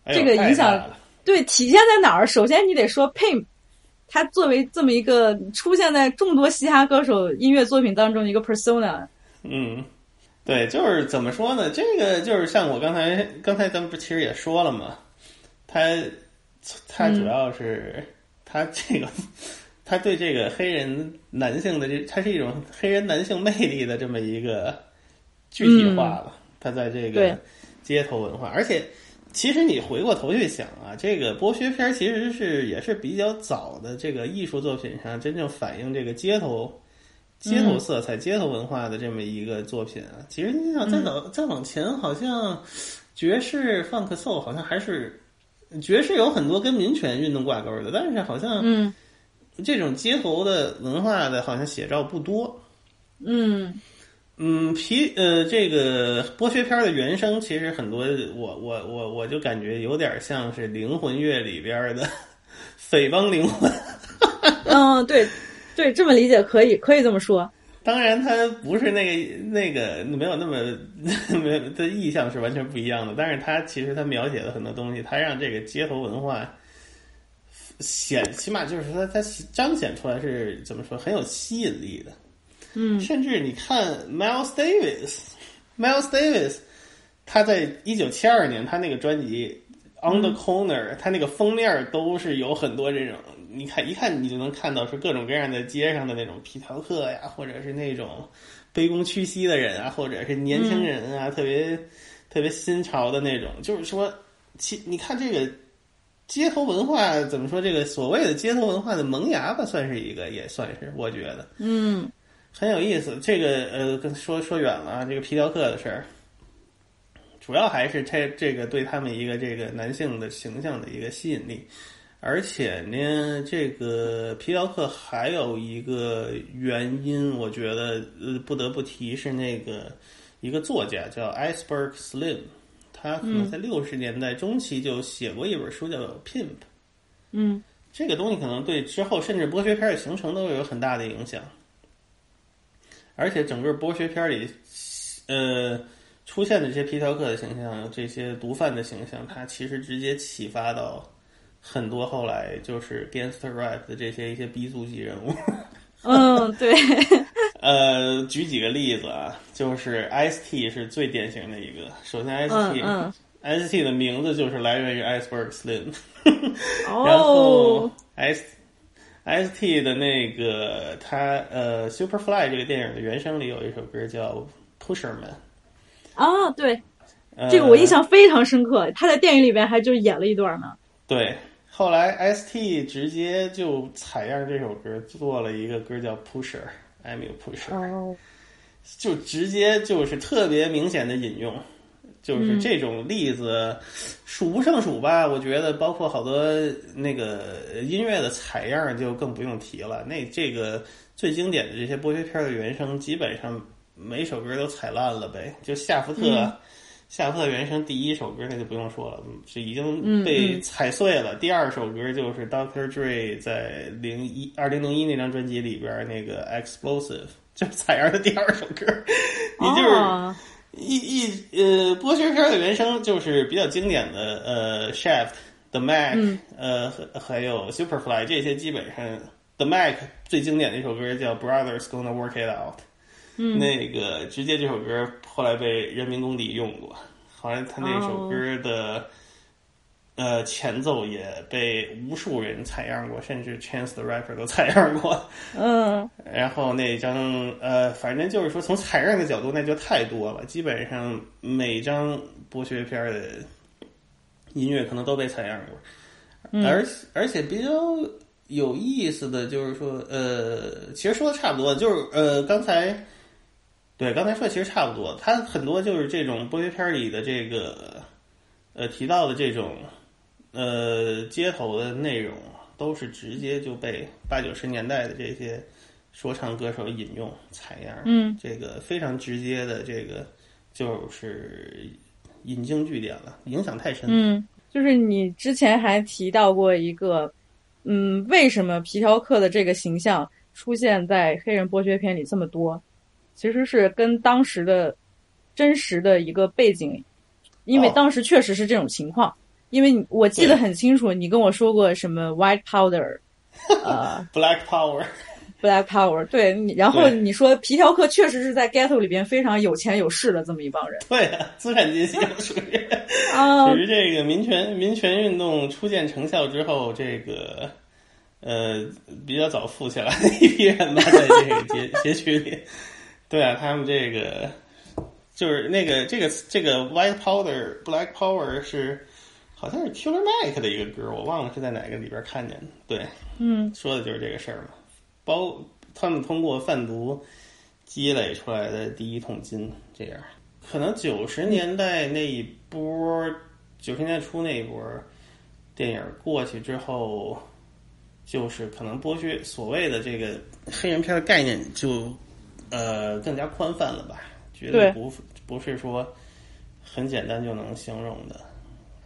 这个影响对体现在哪儿？首先你得说 Pimp，他作为这么一个出现在众多嘻哈歌手音乐作品当中的一个 persona。嗯，对，就是怎么说呢？这个就是像我刚才刚才咱们不其实也说了嘛，他他主要是他这个他对这个黑人男性的这，他是一种黑人男性魅力的这么一个具体化了。他在这个街头文化，而且。其实你回过头去想啊，这个剥削片其实是也是比较早的这个艺术作品上真正反映这个街头、街头色彩、街头文化的这么一个作品啊。其实你想再早再往前，好像爵士、funk、soul 好像还是爵士有很多跟民权运动挂钩的，但是好像嗯，这种街头的文化的好像写照不多，嗯。嗯，皮呃，这个剥削片的原声其实很多，我我我我就感觉有点像是灵魂乐里边的匪帮灵魂。嗯，对对，这么理解可以，可以这么说。当然，它不是那个那个没有那么 没有的意象是完全不一样的，但是它其实它描写了很多东西，它让这个街头文化显，起码就是说它彰显出来是怎么说很有吸引力的。嗯，甚至你看 Miles Davis，Miles Davis，他在一九七二年他那个专辑《On the Corner》，他那个封面都是有很多这种，你看一看你就能看到是各种各样的街上的那种皮条客呀，或者是那种卑躬屈膝的人啊，或者是年轻人啊，特别特别新潮的那种。就是说，其你看这个街头文化怎么说？这个所谓的街头文化的萌芽吧，算是一个，也算是我觉得，嗯。很有意思，这个呃，跟说说远了啊，这个皮条客的事儿，主要还是这这个对他们一个这个男性的形象的一个吸引力，而且呢，这个皮条客还有一个原因，我觉得呃不得不提是那个一个作家叫 Iceberg Slim，他可能在六十年代中期就写过一本书叫《Pimp》，嗯，这个东西可能对之后甚至剥削片的形成都有很大的影响。而且整个剥削片里，呃，出现的这些皮条客的形象，这些毒贩的形象，它其实直接启发到很多后来就是 gangster rap 的这些一些 B 族级人物。嗯，对。呃，举几个例子啊，就是 Ice T 是最典型的一个。首先，Ice T，Ice T 的名字就是来源于 Iceberg Slim。然后 Ice。S T 的那个他呃，Superfly 这个电影的原声里有一首歌叫 Pusherman。啊，对，这个我印象非常深刻。他在电影里边还就演了一段呢。对，后来 S T 直接就采样这首歌做了一个歌叫 Pusher，I'm your Pusher。哦。就直接就是特别明显的引用。就是这种例子数不胜数吧？我觉得包括好多那个音乐的采样就更不用提了。那这个最经典的这些剥削片的原声，基本上每首歌都踩烂了呗。就夏福特，夏福特原声第一首歌那就不用说了，是已经被踩碎了。第二首歌就是 Doctor Dre 在零一二零零一那张专辑里边那个 Explosive，就采样的第二首歌，你就是。一一呃，剥削片的原声就是比较经典的，呃，Shaft、The Mac，呃，还有 Superfly 这些基本上，The Mac 最经典的一首歌叫 Brothers Gonna Work It Out，嗯，那个直接这首歌后来被人民公敌用过，好像他那首歌的呃，前奏也被无数人采样过，甚至 Chance the Rapper 都采样过。嗯，然后那张呃，反正就是说从采样的角度，那就太多了。基本上每张剥削片的音乐可能都被采样过，而而且比较有意思的就是说，呃，其实说的差不多，就是呃，刚才对刚才说的其实差不多，它很多就是这种剥削片里的这个呃提到的这种。呃，街头的内容都是直接就被八九十年代的这些说唱歌手引用采样，嗯，这个非常直接的，这个就是引经据典了，影响太深。嗯，就是你之前还提到过一个，嗯，为什么皮条客的这个形象出现在黑人剥削片里这么多？其实是跟当时的真实的一个背景，因为当时确实是这种情况。因为我记得很清楚，你跟我说过什么 white powder，呃，black power，black power，对，然后你说皮条客确实是在 ghetto 里边非常有钱有势的这么一帮人，对，资产阶级属于，属于这个民权民权运动初见成效之后，这个呃比较早富起来的一批人吧，在这个街街区里，对啊，他们这个就是那个这个这个 white powder，black power 是。好像是 Killer Mike 的一个歌，我忘了是在哪个里边看见的。对，嗯，说的就是这个事儿嘛。包他们通过贩毒积累出来的第一桶金，这样。可能九十年代那一波，九十年代初那一波电影过去之后，就是可能剥削所谓的这个黑人片的概念就呃更加宽泛了吧？绝对不不是说很简单就能形容的。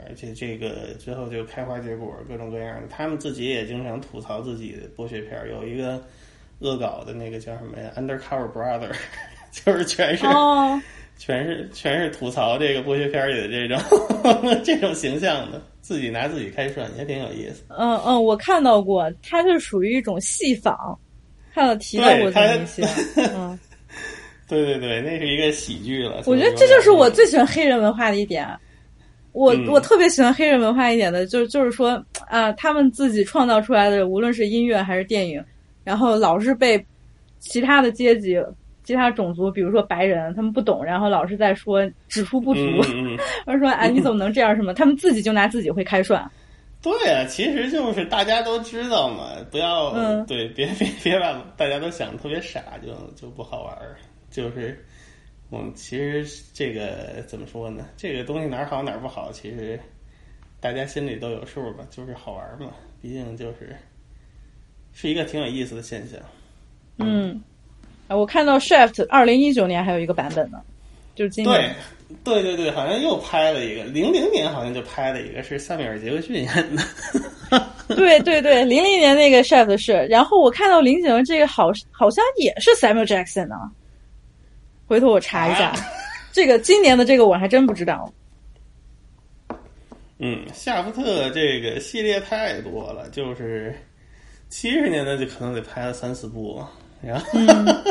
而且这个之后就开花结果，各种各样的。他们自己也经常吐槽自己的剥削片儿，有一个恶搞的那个叫什么呀？Undercover Brother，就是全是 全是全是吐槽这个剥削片里的这种 这种形象的，自己拿自己开涮，也挺有意思。嗯嗯，我看到过，它是属于一种戏仿，看到提到过这么一些。嗯，对对对，那是一个喜剧了。我觉得这就是我最喜欢黑人文化的一点。我我特别喜欢黑人文化一点的，就是就是说啊，他们自己创造出来的，无论是音乐还是电影，然后老是被其他的阶级、其他种族，比如说白人，他们不懂，然后老是在说指出不足，而说哎，你怎么能这样？什么？他们自己就拿自己会开涮。对啊，其实就是大家都知道嘛，不要对，别别别把大家都想的特别傻，就就不好玩儿，就是。嗯，其实这个怎么说呢？这个东西哪儿好哪儿不好，其实大家心里都有数吧，就是好玩嘛。毕竟就是是一个挺有意思的现象。嗯，我看到 Shift 二零一九年还有一个版本呢，就是今年。对对对对，好像又拍了一个，零零年好像就拍了一个，是塞米尔杰克逊演的。对对对，零零年那个 Shift 是，然后我看到零九这个好好像也是 Samuel Jackson 呢。回头我查一下，这个今年的这个我还真不知道。嗯，夏福特这个系列太多了，就是七十年代就可能得拍了三四部，然后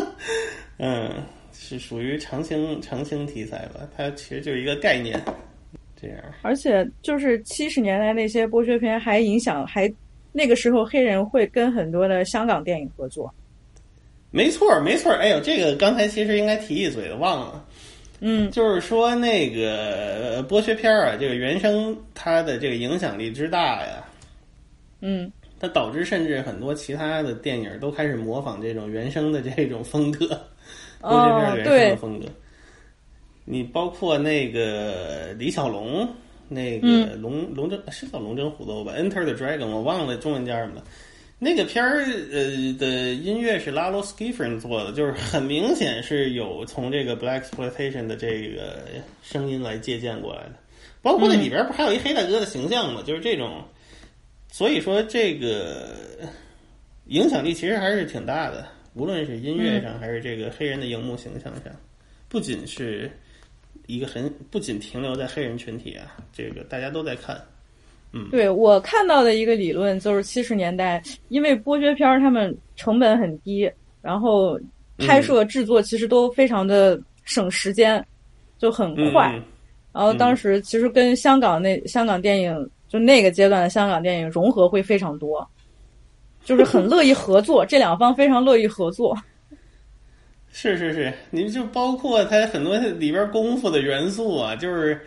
嗯，是属于长青长青题材吧，它其实就是一个概念，这样。而且就是七十年代那些剥削片还影响，还那个时候黑人会跟很多的香港电影合作。没错，没错。哎呦，这个刚才其实应该提一嘴的，忘了。嗯，就是说那个剥削片啊，这个原声它的这个影响力之大呀，嗯，它导致甚至很多其他的电影都开始模仿这种原声的这种风格，剥削片原声的风格。你包括那个李小龙，那个龙龙争是叫龙争虎斗吧？Enter the Dragon，我忘了中文叫什么。那个片儿呃的音乐是 Lalo Schifrin 做的，就是很明显是有从这个 Black Exploitation 的这个声音来借鉴过来的，包括那里边不还有一黑大哥的形象吗？就是这种，所以说这个影响力其实还是挺大的，无论是音乐上还是这个黑人的荧幕形象上，不仅是一个很不仅停留在黑人群体啊，这个大家都在看。嗯，对我看到的一个理论就是七十年代，因为剥削片儿他们成本很低，然后拍摄制作其实都非常的省时间，就很快。然后当时其实跟香港那香港电影就那个阶段的香港电影融合会非常多，就是很乐意合作，这两方非常乐意合作。是是是，你就包括它很多里边功夫的元素啊，就是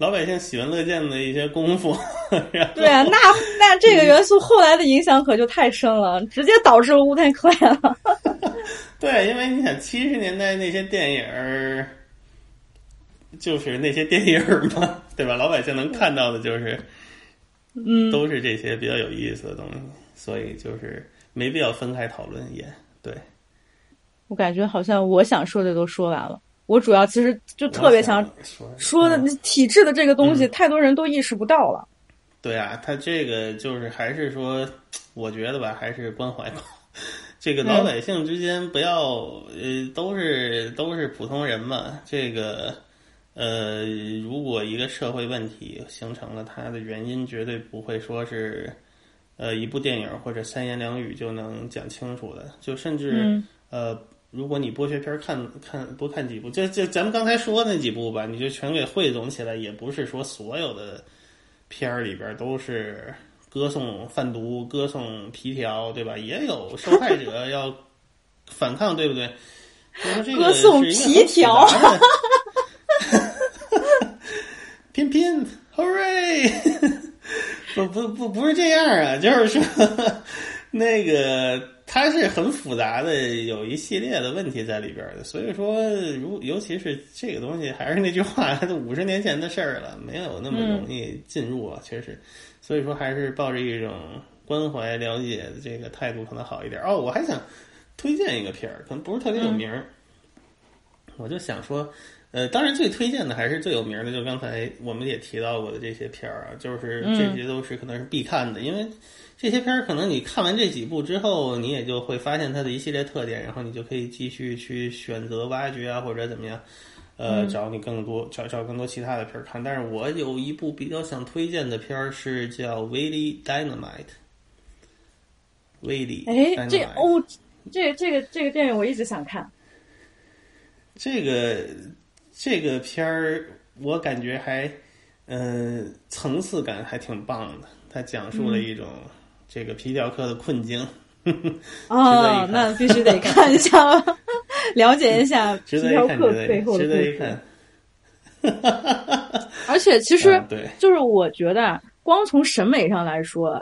老百姓喜闻乐见的一些功夫。对啊，那那这个元素后来的影响可就太深了，直接导致了乌泰克演了。对，因为你想七十年代那些电影儿，就是那些电影儿嘛，对吧？老百姓能看到的就是，嗯，都是这些比较有意思的东西，所以就是没必要分开讨论也对。我感觉好像我想说的都说完了，我主要其实就特别想说的体制的这个东西，太多人都意识不到了。对啊，他这个就是还是说，我觉得吧，还是关怀这个老百姓之间，不要呃，都是都是普通人嘛。这个呃，如果一个社会问题形成了，它的原因绝对不会说是呃一部电影或者三言两语就能讲清楚的，就甚至呃。如果你剥削片看看多看几部，就就咱们刚才说那几部吧，你就全给汇总起来，也不是说所有的片儿里边都是歌颂贩毒、歌颂皮条，对吧？也有受害者要反抗，对不对？歌颂皮条，拼拼，Hooray！不不不，不是这样啊，就是说 那个。它是很复杂的，有一系列的问题在里边的，所以说，如尤其是这个东西，还是那句话，都 五十年前的事儿了，没有那么容易进入啊，确实，所以说还是抱着一种关怀、了解的这个态度可能好一点。哦，我还想推荐一个片儿，可能不是特别有名儿，我就想说，呃，当然最推荐的还是最有名的，就刚才我们也提到过的这些片儿啊，就是这些都是可能是必看的，因为。这些片儿可能你看完这几部之后，你也就会发现它的一系列特点，然后你就可以继续去选择挖掘啊，或者怎么样，呃，找你更多找找更多其他的片儿看。但是我有一部比较想推荐的片儿是叫《威力 Dynamite》。威力，哎，这哦，这这个这个电影我一直想看。这个这个片儿我感觉还，嗯，层次感还挺棒的。它讲述了一种。这个皮条客的困境，哦，那必须得看一下，了解一下 皮条客背后的故事。而且，其实就是我觉得，光从审美上来说，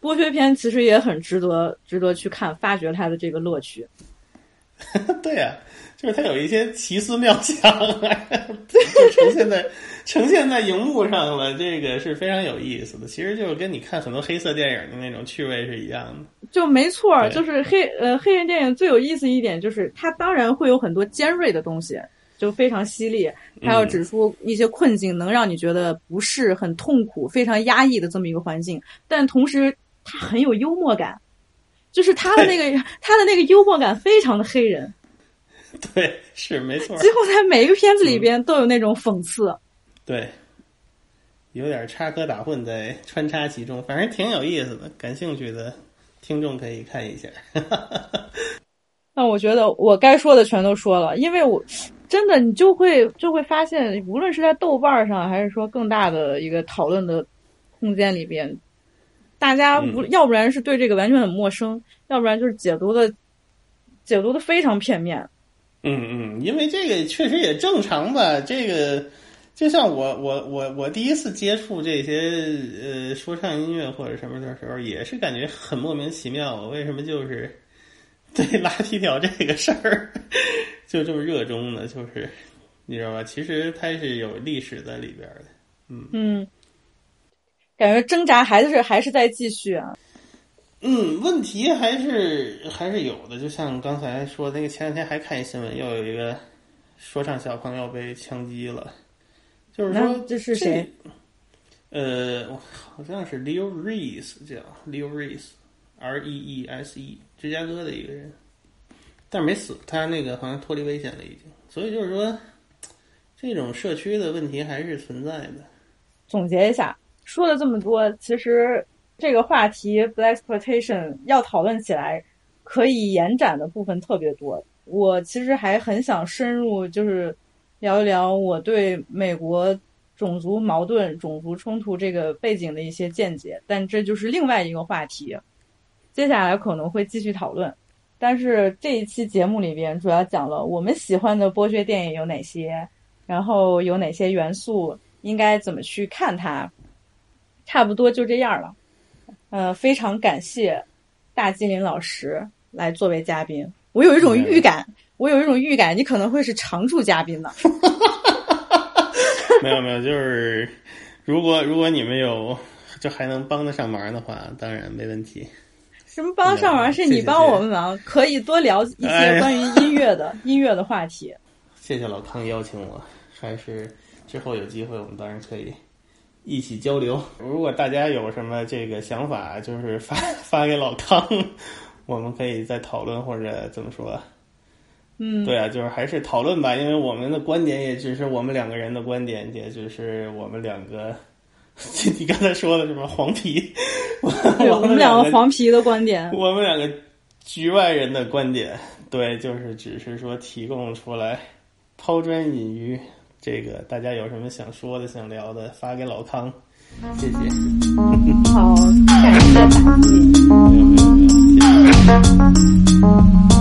剥削片其实也很值得，值得去看，发掘它的这个乐趣。对呀。就是它有一些奇思妙想，就呈现在 呈现在荧幕上了，这个是非常有意思的。其实就是跟你看很多黑色电影的那种趣味是一样的。就没错，就是黑呃黑人电影最有意思一点就是它当然会有很多尖锐的东西，就非常犀利，它要指出一些困境，能让你觉得不适、很痛苦、非常压抑的这么一个环境。但同时它很有幽默感，就是他的那个 他的那个幽默感非常的黑人。对，是没错。几乎在每一个片子里边都有那种讽刺，对，有点插科打诨在穿插其中，反正挺有意思的。感兴趣的听众可以看一下。那我觉得我该说的全都说了，因为我 真的你就会就会发现，无论是在豆瓣上，还是说更大的一个讨论的空间里边，大家不要不然是对这个完全很陌生，要不然就是解读的解读的非常片面。嗯嗯，因为这个确实也正常吧。这个就像我我我我第一次接触这些呃说唱音乐或者什么的时候，也是感觉很莫名其妙。我为什么就是对拉皮条这个事儿就这么热衷呢？就是你知道吧？其实它是有历史在里边的。嗯嗯，感觉挣扎还是还是在继续啊。嗯，问题还是还是有的，就像刚才说那个，前两天还看一新闻，又有一个说唱小朋友被枪击了，就是说这是谁？呃，好像是 Leo Reese，叫 Leo Reese，R E E S E，芝加哥的一个人，但是没死，他那个好像脱离危险了已经。所以就是说，这种社区的问题还是存在的。总结一下，说了这么多，其实。这个话题 black exploitation 要讨论起来，可以延展的部分特别多。我其实还很想深入，就是聊一聊我对美国种族矛盾、种族冲突这个背景的一些见解，但这就是另外一个话题，接下来可能会继续讨论。但是这一期节目里边主要讲了我们喜欢的剥削电影有哪些，然后有哪些元素，应该怎么去看它，差不多就这样了。呃，非常感谢大金林老师来作为嘉宾，我有一种预感，我有一种预感，你可能会是常驻嘉宾呢。没有没有，就是如果如果你们有就还能帮得上忙的话，当然没问题。什么帮上忙？是你帮我们忙，可以多聊一些关于音乐的音乐的话题。谢谢老康邀请我，还是之后有机会我们当然可以一起交流。如果大家有什么这个想法，就是发 发给老康，我们可以再讨论或者怎么说。嗯，对啊，就是还是讨论吧，因为我们的观点也只是我们两个人的观点，也就是我们两个。你刚才说的什么黄皮？我们两个黄皮的观点，我们两个局外人的观点，对，就是只是说提供出来，抛砖引玉。这个大家有什么想说的、想聊的，发给老康，谢谢。好，感谢。没有没有没有，谢谢。